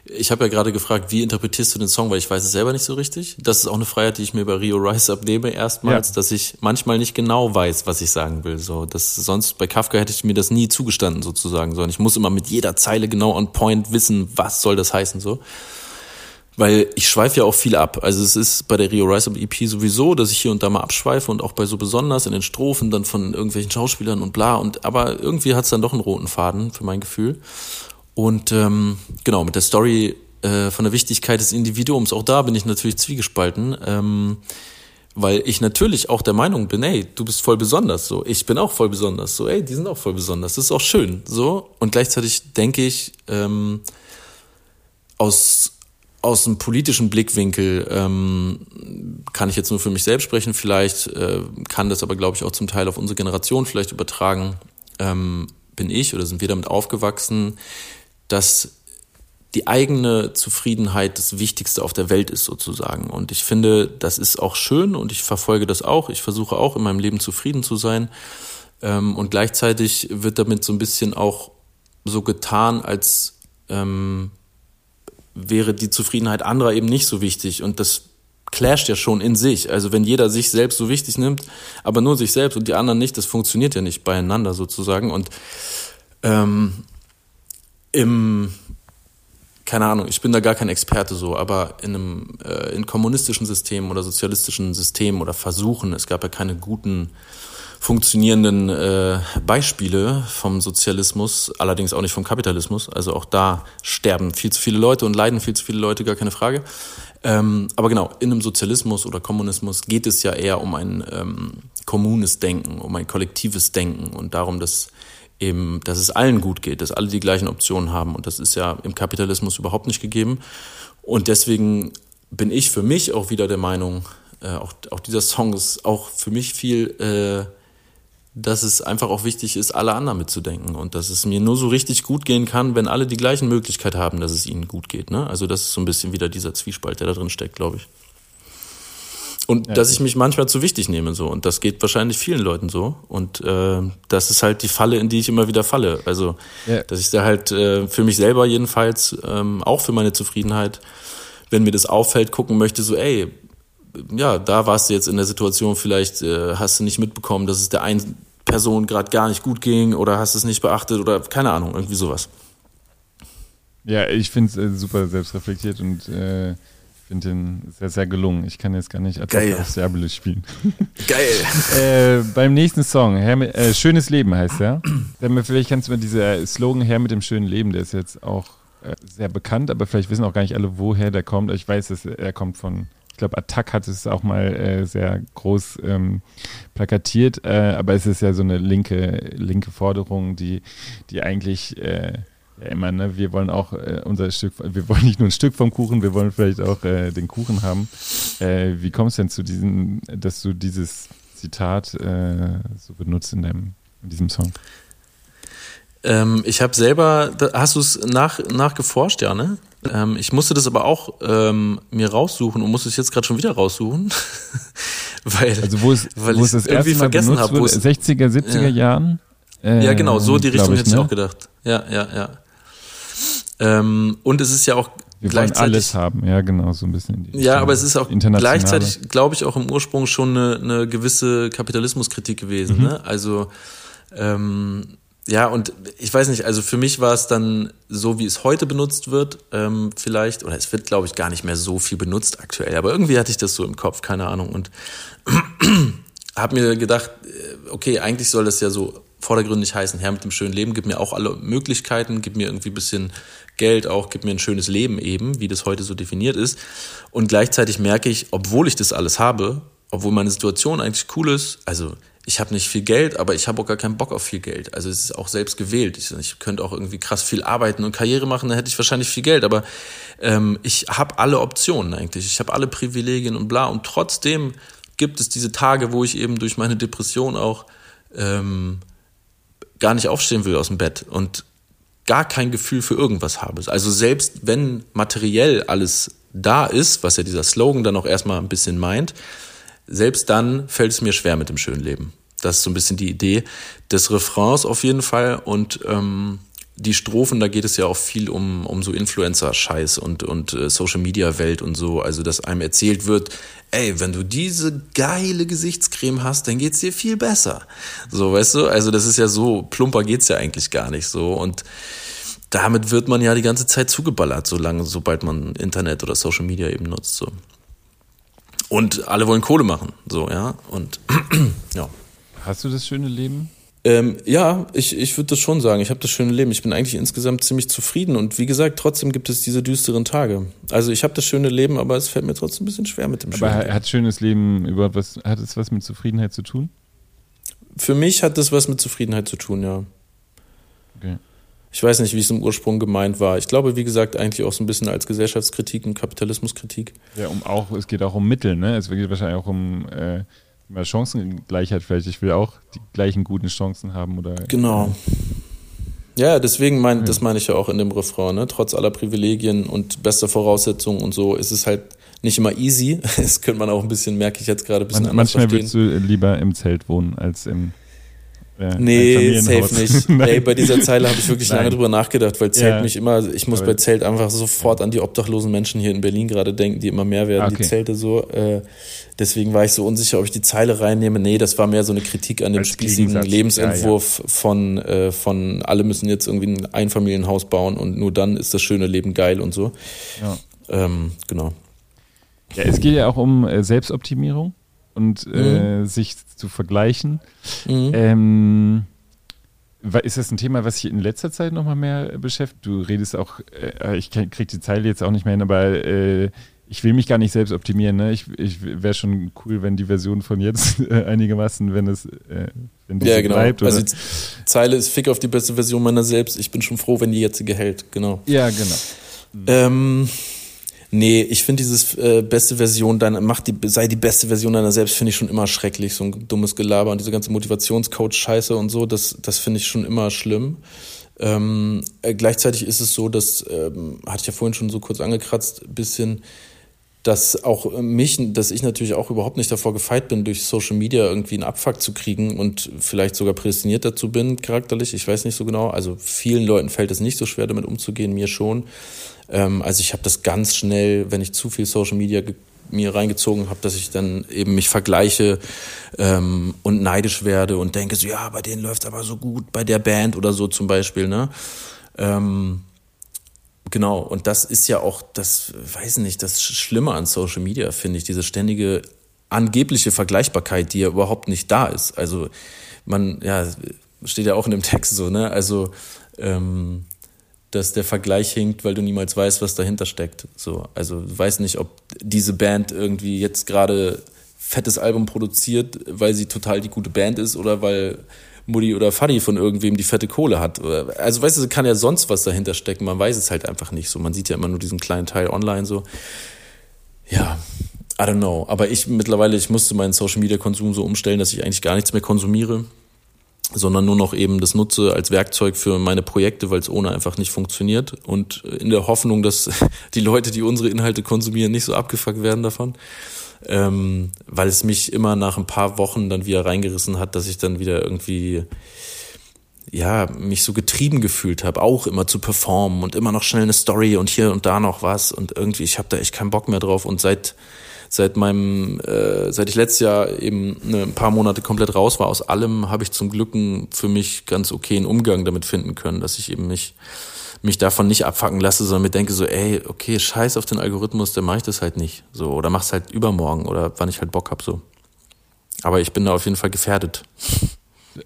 ich habe ja gerade gefragt, wie interpretierst du den Song, weil ich weiß es selber nicht so richtig. Das ist auch eine Freiheit, die ich mir bei Rio Rice abnehme erstmals, ja. dass ich manchmal nicht genau weiß, was ich sagen will. So, das sonst bei Kafka hätte ich mir das nie zugestanden sozusagen, sondern ich muss immer mit jeder Zeile genau on point wissen, was soll das heißen so. Weil ich schweife ja auch viel ab. Also es ist bei der Rio Rice EP sowieso, dass ich hier und da mal abschweife und auch bei so besonders in den Strophen dann von irgendwelchen Schauspielern und bla. Und aber irgendwie hat es dann doch einen roten Faden für mein Gefühl. Und ähm, genau, mit der Story äh, von der Wichtigkeit des Individuums, auch da bin ich natürlich zwiegespalten. Ähm, weil ich natürlich auch der Meinung bin, ey, du bist voll besonders, so. Ich bin auch voll besonders, so. Ey, die sind auch voll besonders. Das ist auch schön, so. Und gleichzeitig denke ich, ähm, aus, aus einem politischen Blickwinkel ähm, kann ich jetzt nur für mich selbst sprechen, vielleicht äh, kann das aber, glaube ich, auch zum Teil auf unsere Generation vielleicht übertragen. Ähm, bin ich oder sind wir damit aufgewachsen, dass die eigene Zufriedenheit das Wichtigste auf der Welt ist sozusagen. Und ich finde, das ist auch schön und ich verfolge das auch. Ich versuche auch in meinem Leben zufrieden zu sein. Ähm, und gleichzeitig wird damit so ein bisschen auch so getan, als ähm, wäre die Zufriedenheit anderer eben nicht so wichtig. Und das clasht ja schon in sich. Also wenn jeder sich selbst so wichtig nimmt, aber nur sich selbst und die anderen nicht, das funktioniert ja nicht beieinander sozusagen. Und ähm, im, keine Ahnung, ich bin da gar kein Experte so, aber in einem äh, in kommunistischen Systemen oder sozialistischen Systemen oder Versuchen, es gab ja keine guten funktionierenden äh, Beispiele vom Sozialismus, allerdings auch nicht vom Kapitalismus. Also auch da sterben viel zu viele Leute und leiden viel zu viele Leute, gar keine Frage. Ähm, aber genau, in einem Sozialismus oder Kommunismus geht es ja eher um ein ähm, kommunes Denken, um ein kollektives Denken und darum, dass eben, dass es allen gut geht, dass alle die gleichen Optionen haben. Und das ist ja im Kapitalismus überhaupt nicht gegeben. Und deswegen bin ich für mich auch wieder der Meinung, äh, auch, auch dieser Song ist auch für mich viel, äh, dass es einfach auch wichtig ist, alle anderen mitzudenken und dass es mir nur so richtig gut gehen kann, wenn alle die gleichen Möglichkeit haben, dass es ihnen gut geht. Ne? Also das ist so ein bisschen wieder dieser Zwiespalt, der da drin steckt, glaube ich. Und ja, dass ich mich manchmal zu wichtig nehme so. Und das geht wahrscheinlich vielen Leuten so. Und äh, das ist halt die Falle, in die ich immer wieder falle. Also, ja. dass ich da halt äh, für mich selber jedenfalls, ähm, auch für meine Zufriedenheit, wenn mir das auffällt, gucken möchte, so, ey, ja, da warst du jetzt in der Situation, vielleicht äh, hast du nicht mitbekommen, dass es der einen Person gerade gar nicht gut ging oder hast es nicht beachtet oder keine Ahnung, irgendwie sowas. Ja, ich finde es äh, super selbstreflektiert und äh, finde den sehr, sehr gelungen. Ich kann jetzt gar nicht Geil. auf Serbelis spielen. Geil. äh, beim nächsten Song, Herr mit, äh, Schönes Leben heißt der. Vielleicht kannst du mir dieser Slogan Herr mit dem schönen Leben, der ist jetzt auch äh, sehr bekannt, aber vielleicht wissen auch gar nicht alle, woher der kommt. Ich weiß, dass er kommt von ich glaube, Attack hat es auch mal äh, sehr groß ähm, plakatiert, äh, aber es ist ja so eine linke, linke Forderung, die, die eigentlich äh, ja immer, ne, wir wollen auch äh, unser Stück, wir wollen nicht nur ein Stück vom Kuchen, wir wollen vielleicht auch äh, den Kuchen haben. Äh, wie kommst du denn zu diesem, dass du dieses Zitat äh, so benutzt in, deinem, in diesem Song? Ähm, ich habe selber, hast du es nach, nachgeforscht, ja, ne? Ähm, ich musste das aber auch ähm, mir raussuchen und musste es jetzt gerade schon wieder raussuchen. weil, also wo es, weil wo es das irgendwie vergessen habe. 60er, 70er ja. Jahren? Ja, genau, so die Richtung ich, hätte ich ne? auch gedacht. Ja, ja, ja. Ähm, und es ist ja auch wir wollen alles haben, ja, genau, so ein bisschen. ja, aber es ist auch gleichzeitig, glaube ich, auch im Ursprung schon eine, eine gewisse Kapitalismuskritik gewesen. Mhm. Ne? Also ähm, ja, und ich weiß nicht, also für mich war es dann so, wie es heute benutzt wird, ähm, vielleicht, oder es wird, glaube ich, gar nicht mehr so viel benutzt aktuell, aber irgendwie hatte ich das so im Kopf, keine Ahnung. Und habe mir gedacht, äh, okay, eigentlich soll das ja so vordergründig heißen, Herr mit dem schönen Leben, gib mir auch alle Möglichkeiten, gib mir irgendwie ein bisschen Geld auch, gib mir ein schönes Leben eben, wie das heute so definiert ist. Und gleichzeitig merke ich, obwohl ich das alles habe, obwohl meine Situation eigentlich cool ist, also ich habe nicht viel Geld, aber ich habe auch gar keinen Bock auf viel Geld. Also es ist auch selbst gewählt. Ich, ich könnte auch irgendwie krass viel arbeiten und Karriere machen, dann hätte ich wahrscheinlich viel Geld. Aber ähm, ich habe alle Optionen eigentlich. Ich habe alle Privilegien und bla. Und trotzdem gibt es diese Tage, wo ich eben durch meine Depression auch ähm, gar nicht aufstehen will aus dem Bett und gar kein Gefühl für irgendwas habe. Also selbst wenn materiell alles da ist, was ja dieser Slogan dann auch erstmal ein bisschen meint, selbst dann fällt es mir schwer mit dem schönen Leben. Das ist so ein bisschen die Idee des Refrains auf jeden Fall. Und ähm, die Strophen, da geht es ja auch viel um, um so Influencer-Scheiß und, und äh, Social-Media-Welt und so. Also, dass einem erzählt wird, ey, wenn du diese geile Gesichtscreme hast, dann geht's dir viel besser. So, weißt du? Also, das ist ja so, plumper geht's ja eigentlich gar nicht so. Und damit wird man ja die ganze Zeit zugeballert, solange, sobald man Internet oder Social Media eben nutzt. So. Und alle wollen Kohle machen, so, ja. Und ja. Hast du das schöne Leben? Ähm, ja, ich, ich würde das schon sagen. Ich habe das schöne Leben. Ich bin eigentlich insgesamt ziemlich zufrieden. Und wie gesagt, trotzdem gibt es diese düsteren Tage. Also ich habe das schöne Leben, aber es fällt mir trotzdem ein bisschen schwer mit dem aber schönen Leben. hat schönes Leben überhaupt was, hat es was mit Zufriedenheit zu tun? Für mich hat das was mit Zufriedenheit zu tun, ja. Okay. Ich weiß nicht, wie es im Ursprung gemeint war. Ich glaube, wie gesagt, eigentlich auch so ein bisschen als Gesellschaftskritik und Kapitalismuskritik. Ja, um auch, es geht auch um Mittel, ne? Es geht wahrscheinlich auch um äh, Chancengleichheit vielleicht. Ich will auch die gleichen guten Chancen haben oder. Genau. Ja, deswegen mein, ja. das meine ich ja auch in dem Refrain, ne? Trotz aller Privilegien und bester Voraussetzungen und so ist es halt nicht immer easy. Das könnte man auch ein bisschen, merke ich jetzt gerade ein bisschen Man, Manchmal würdest du lieber im Zelt wohnen als im ja, nee, safe nicht. Ey, bei dieser Zeile habe ich wirklich Nein. lange drüber nachgedacht, weil Zelt ja. mich immer, ich muss Aber bei Zelt einfach sofort an die obdachlosen Menschen hier in Berlin gerade denken, die immer mehr werden, okay. die Zelte so. Äh, deswegen war ich so unsicher, ob ich die Zeile reinnehme. Nee, das war mehr so eine Kritik an dem spießigen Lebensentwurf ja, von, äh, von alle müssen jetzt irgendwie ein Einfamilienhaus bauen und nur dann ist das schöne Leben geil und so. Ja. Ähm, genau. Ja, es geht ja auch um äh, Selbstoptimierung und äh, mhm. sich zu vergleichen. Mhm. Ähm, ist das ein Thema, was sich in letzter Zeit nochmal mehr beschäftigt? Du redest auch, äh, ich krieg die Zeile jetzt auch nicht mehr hin, aber äh, ich will mich gar nicht selbst optimieren. Ne? Ich, ich wäre schon cool, wenn die Version von jetzt äh, einigermaßen, wenn es äh, wenn ja, genau. bleibt. Oder? Also die Zeile ist Fick auf die beste Version meiner selbst. Ich bin schon froh, wenn die jetzige hält. Genau. Ja, genau. Ähm, Nee, ich finde dieses äh, beste Version deiner, mach die, sei die beste Version deiner selbst, finde ich schon immer schrecklich. So ein dummes Gelaber und diese ganze Motivationscoach-Scheiße und so, das, das finde ich schon immer schlimm. Ähm, äh, gleichzeitig ist es so, dass, ähm, hatte ich ja vorhin schon so kurz angekratzt, bisschen, dass auch mich, dass ich natürlich auch überhaupt nicht davor gefeit bin, durch Social Media irgendwie einen Abfuck zu kriegen und vielleicht sogar prädestiniert dazu bin, charakterlich. Ich weiß nicht so genau. Also vielen Leuten fällt es nicht so schwer, damit umzugehen, mir schon. Ähm, also ich habe das ganz schnell, wenn ich zu viel Social Media mir reingezogen habe, dass ich dann eben mich vergleiche ähm, und neidisch werde und denke so, ja, bei denen läuft aber so gut, bei der Band oder so zum Beispiel, ne? Ähm, genau, und das ist ja auch, das weiß nicht, das Schlimme an Social Media, finde ich, diese ständige angebliche Vergleichbarkeit, die ja überhaupt nicht da ist. Also man, ja, steht ja auch in dem Text so, ne? Also ähm, dass der Vergleich hinkt, weil du niemals weißt, was dahinter steckt. So, also du weißt nicht, ob diese Band irgendwie jetzt gerade fettes Album produziert, weil sie total die gute Band ist oder weil Mutti oder Fadi von irgendwem die fette Kohle hat. Also weißt du, kann ja sonst was dahinter stecken. Man weiß es halt einfach nicht so. Man sieht ja immer nur diesen kleinen Teil online so. Ja, I don't know. Aber ich mittlerweile, ich musste meinen Social Media Konsum so umstellen, dass ich eigentlich gar nichts mehr konsumiere sondern nur noch eben das nutze als Werkzeug für meine Projekte, weil es ohne einfach nicht funktioniert. Und in der Hoffnung, dass die Leute, die unsere Inhalte konsumieren, nicht so abgefuckt werden davon, ähm, weil es mich immer nach ein paar Wochen dann wieder reingerissen hat, dass ich dann wieder irgendwie ja, mich so getrieben gefühlt habe, auch immer zu performen und immer noch schnell eine Story und hier und da noch was. Und irgendwie, ich habe da echt keinen Bock mehr drauf. Und seit seit meinem, äh, seit ich letztes Jahr eben ne, ein paar Monate komplett raus war aus allem, habe ich zum Glück einen für mich ganz okayen Umgang damit finden können, dass ich eben nicht mich davon nicht abfacken lasse, sondern mir denke so, ey, okay, scheiß auf den Algorithmus, dann mache ich das halt nicht. So, oder mach's halt übermorgen oder wann ich halt Bock hab so. Aber ich bin da auf jeden Fall gefährdet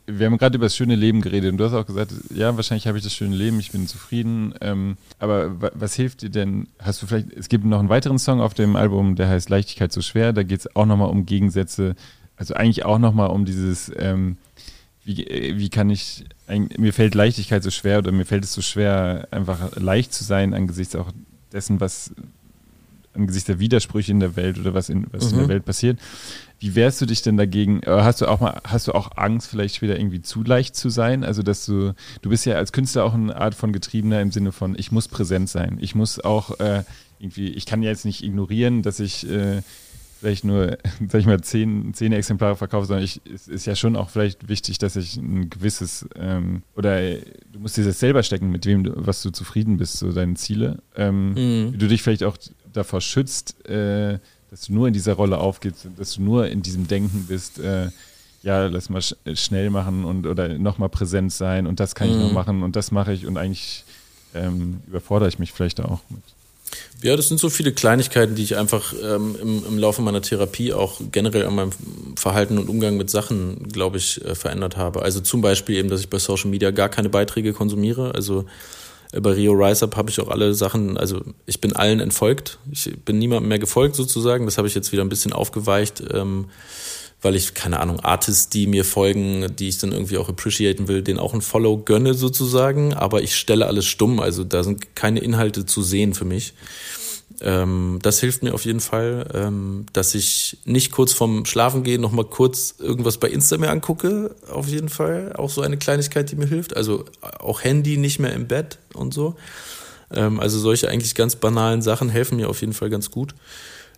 wir haben gerade über das schöne Leben geredet und du hast auch gesagt, ja, wahrscheinlich habe ich das schöne Leben, ich bin zufrieden. Ähm, aber was hilft dir denn? Hast du vielleicht, es gibt noch einen weiteren Song auf dem Album, der heißt Leichtigkeit so schwer, da geht es auch nochmal um Gegensätze, also eigentlich auch nochmal um dieses, ähm, wie, wie kann ich, mir fällt Leichtigkeit so schwer oder mir fällt es so schwer, einfach leicht zu sein angesichts auch dessen, was angesichts der Widersprüche in der Welt oder was in, was mhm. in der mhm. Welt passiert. Wie wehrst du dich denn dagegen? Äh, hast du auch mal, hast du auch Angst, vielleicht wieder irgendwie zu leicht zu sein? Also, dass du, du bist ja als Künstler auch eine Art von Getriebener im Sinne von, ich muss präsent sein. Ich muss auch äh, irgendwie, ich kann ja jetzt nicht ignorieren, dass ich äh, vielleicht nur, sag ich mal, zehn, zehn Exemplare verkaufe, sondern ich, es ist ja schon auch vielleicht wichtig, dass ich ein gewisses, ähm, oder du musst dir das selber stecken, mit wem du, was du zufrieden bist, so deine Ziele. Ähm, mhm. Wie du dich vielleicht auch davor schützt, äh, dass du nur in dieser Rolle aufgehst, dass du nur in diesem Denken bist, äh, ja, lass mal sch schnell machen und oder nochmal präsent sein und das kann mhm. ich noch mhm. machen und das mache ich und eigentlich ähm, überfordere ich mich vielleicht auch mit. Ja, das sind so viele Kleinigkeiten, die ich einfach ähm, im, im Laufe meiner Therapie auch generell an meinem Verhalten und Umgang mit Sachen, glaube ich, äh, verändert habe. Also zum Beispiel eben, dass ich bei Social Media gar keine Beiträge konsumiere. Also bei Rio Rise Up habe ich auch alle Sachen, also ich bin allen entfolgt. Ich bin niemandem mehr gefolgt sozusagen. Das habe ich jetzt wieder ein bisschen aufgeweicht, ähm, weil ich, keine Ahnung, Artists, die mir folgen, die ich dann irgendwie auch appreciaten will, denen auch ein Follow gönne sozusagen. Aber ich stelle alles stumm. Also da sind keine Inhalte zu sehen für mich. Ähm, das hilft mir auf jeden Fall, ähm, dass ich nicht kurz vorm Schlafen gehen noch mal kurz irgendwas bei Insta mir angucke. Auf jeden Fall auch so eine Kleinigkeit, die mir hilft. Also auch Handy nicht mehr im Bett und so. Ähm, also solche eigentlich ganz banalen Sachen helfen mir auf jeden Fall ganz gut.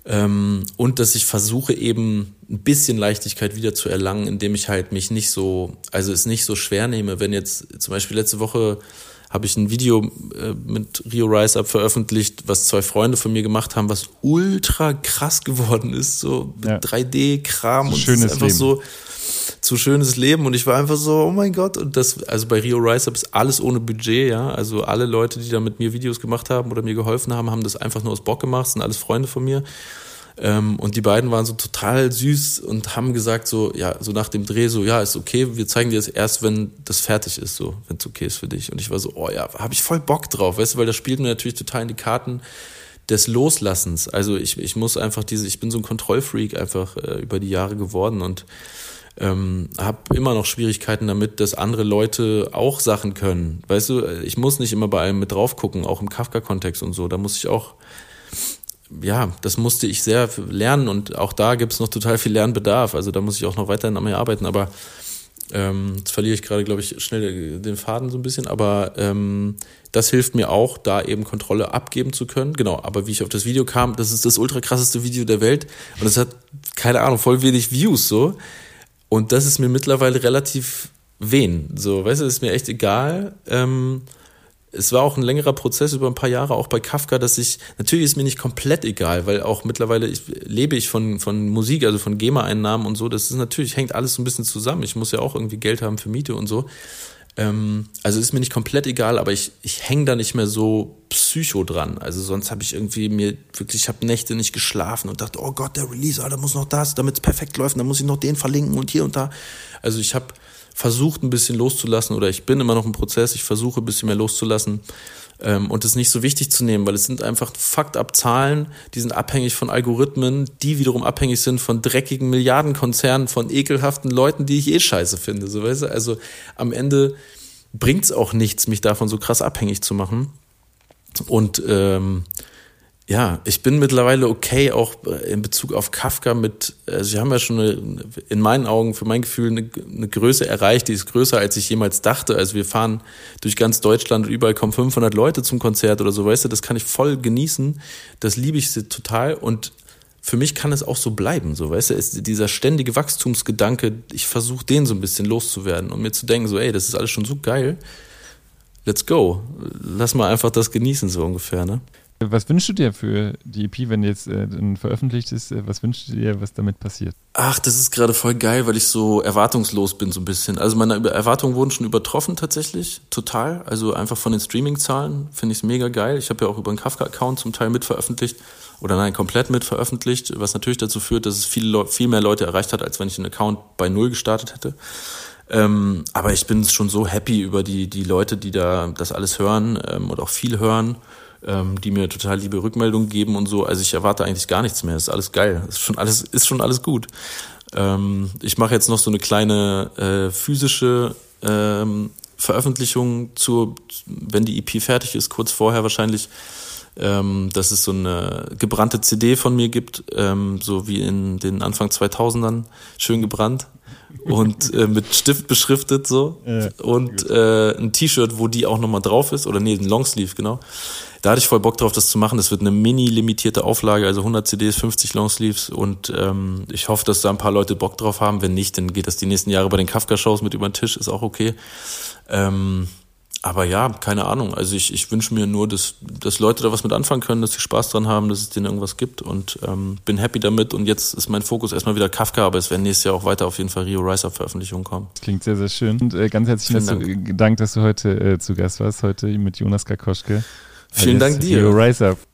Ähm, und dass ich versuche eben ein bisschen Leichtigkeit wieder zu erlangen, indem ich halt mich nicht so, also es nicht so schwer nehme. Wenn jetzt zum Beispiel letzte Woche habe ich ein Video äh, mit Rio Rise Up veröffentlicht, was zwei Freunde von mir gemacht haben, was ultra krass geworden ist, so ja. 3D-Kram und schönes einfach Leben. so zu schönes Leben. Und ich war einfach so, oh mein Gott. Und das, also bei Rio Rise Up ist alles ohne Budget, ja, also alle Leute, die da mit mir Videos gemacht haben oder mir geholfen haben, haben das einfach nur aus Bock gemacht, sind alles Freunde von mir und die beiden waren so total süß und haben gesagt so, ja, so nach dem Dreh so, ja, ist okay, wir zeigen dir das erst, wenn das fertig ist, so, wenn es okay ist für dich. Und ich war so, oh ja, habe ich voll Bock drauf, weißt du, weil das spielt mir natürlich total in die Karten des Loslassens. Also ich, ich muss einfach diese, ich bin so ein Kontrollfreak einfach äh, über die Jahre geworden und ähm, habe immer noch Schwierigkeiten damit, dass andere Leute auch Sachen können. Weißt du, ich muss nicht immer bei allem mit drauf gucken, auch im Kafka-Kontext und so. Da muss ich auch ja, das musste ich sehr lernen und auch da gibt es noch total viel Lernbedarf. Also da muss ich auch noch weiterhin an mir arbeiten. Aber ähm, jetzt verliere ich gerade, glaube ich, schnell den Faden so ein bisschen. Aber ähm, das hilft mir auch, da eben Kontrolle abgeben zu können. Genau, aber wie ich auf das Video kam, das ist das ultra krasseste Video der Welt und es hat, keine Ahnung, voll wenig Views so. Und das ist mir mittlerweile relativ wen. So, weißt du, ist mir echt egal. Ähm, es war auch ein längerer Prozess über ein paar Jahre, auch bei Kafka, dass ich, natürlich ist mir nicht komplett egal, weil auch mittlerweile ich, lebe ich von, von Musik, also von GEMA-Einnahmen und so. Das ist natürlich, hängt alles so ein bisschen zusammen. Ich muss ja auch irgendwie Geld haben für Miete und so. Ähm, also ist mir nicht komplett egal, aber ich, ich hänge da nicht mehr so psycho dran. Also sonst habe ich irgendwie mir wirklich, ich habe Nächte nicht geschlafen und dachte, oh Gott, der Release, da muss noch das, damit es perfekt läuft, dann muss ich noch den verlinken und hier und da. Also ich habe versucht ein bisschen loszulassen oder ich bin immer noch im Prozess, ich versuche ein bisschen mehr loszulassen ähm, und es nicht so wichtig zu nehmen, weil es sind einfach Fakt-up Zahlen, die sind abhängig von Algorithmen, die wiederum abhängig sind von dreckigen Milliardenkonzernen, von ekelhaften Leuten, die ich eh scheiße finde. So, weißt du? Also am Ende bringt es auch nichts, mich davon so krass abhängig zu machen. Und ähm, ja, ich bin mittlerweile okay, auch in Bezug auf Kafka mit, also wir haben ja schon eine, in meinen Augen, für mein Gefühl, eine, eine, Größe erreicht, die ist größer, als ich jemals dachte. Also wir fahren durch ganz Deutschland und überall kommen 500 Leute zum Konzert oder so, weißt du, das kann ich voll genießen, das liebe ich total und für mich kann es auch so bleiben, so, weißt du, ist dieser ständige Wachstumsgedanke, ich versuche den so ein bisschen loszuwerden und mir zu denken, so, ey, das ist alles schon so geil, let's go, lass mal einfach das genießen, so ungefähr, ne? Was wünschst du dir für die EP, wenn jetzt äh, veröffentlicht ist? Äh, was wünschst du dir, was damit passiert? Ach, das ist gerade voll geil, weil ich so erwartungslos bin, so ein bisschen. Also meine Erwartungen wurden schon übertroffen tatsächlich, total. Also einfach von den Streaming-Zahlen finde ich es mega geil. Ich habe ja auch über einen Kafka-Account zum Teil mitveröffentlicht oder nein, komplett mitveröffentlicht, was natürlich dazu führt, dass es viel, viel mehr Leute erreicht hat, als wenn ich einen Account bei Null gestartet hätte. Ähm, aber ich bin schon so happy über die, die Leute, die da das alles hören ähm, und auch viel hören ähm, die mir total liebe Rückmeldungen geben und so. Also ich erwarte eigentlich gar nichts mehr. Ist alles geil. Ist schon alles, ist schon alles gut. Ähm, ich mache jetzt noch so eine kleine äh, physische ähm, Veröffentlichung zur, wenn die EP fertig ist, kurz vorher wahrscheinlich, ähm, dass es so eine gebrannte CD von mir gibt, ähm, so wie in den Anfang 2000ern, schön gebrannt und äh, mit Stift beschriftet so ja, und äh, ein T-Shirt, wo die auch nochmal drauf ist oder nee, ein Longsleeve, genau da hatte ich voll Bock drauf, das zu machen. Das wird eine mini-limitierte Auflage, also 100 CDs, 50 Longsleeves und ähm, ich hoffe, dass da ein paar Leute Bock drauf haben. Wenn nicht, dann geht das die nächsten Jahre bei den Kafka-Shows mit über den Tisch, ist auch okay. Ähm, aber ja, keine Ahnung. Also ich, ich wünsche mir nur, dass, dass Leute da was mit anfangen können, dass sie Spaß dran haben, dass es denen irgendwas gibt und ähm, bin happy damit. Und jetzt ist mein Fokus erstmal wieder Kafka, aber es werden nächstes Jahr auch weiter auf jeden Fall Rio Rise Veröffentlichungen kommen. Klingt sehr, sehr schön. Und äh, ganz herzlichen Dank. Dank, dass du heute äh, zu Gast warst, heute mit Jonas Kakoschke. Vielen Dank dir. Rise Up.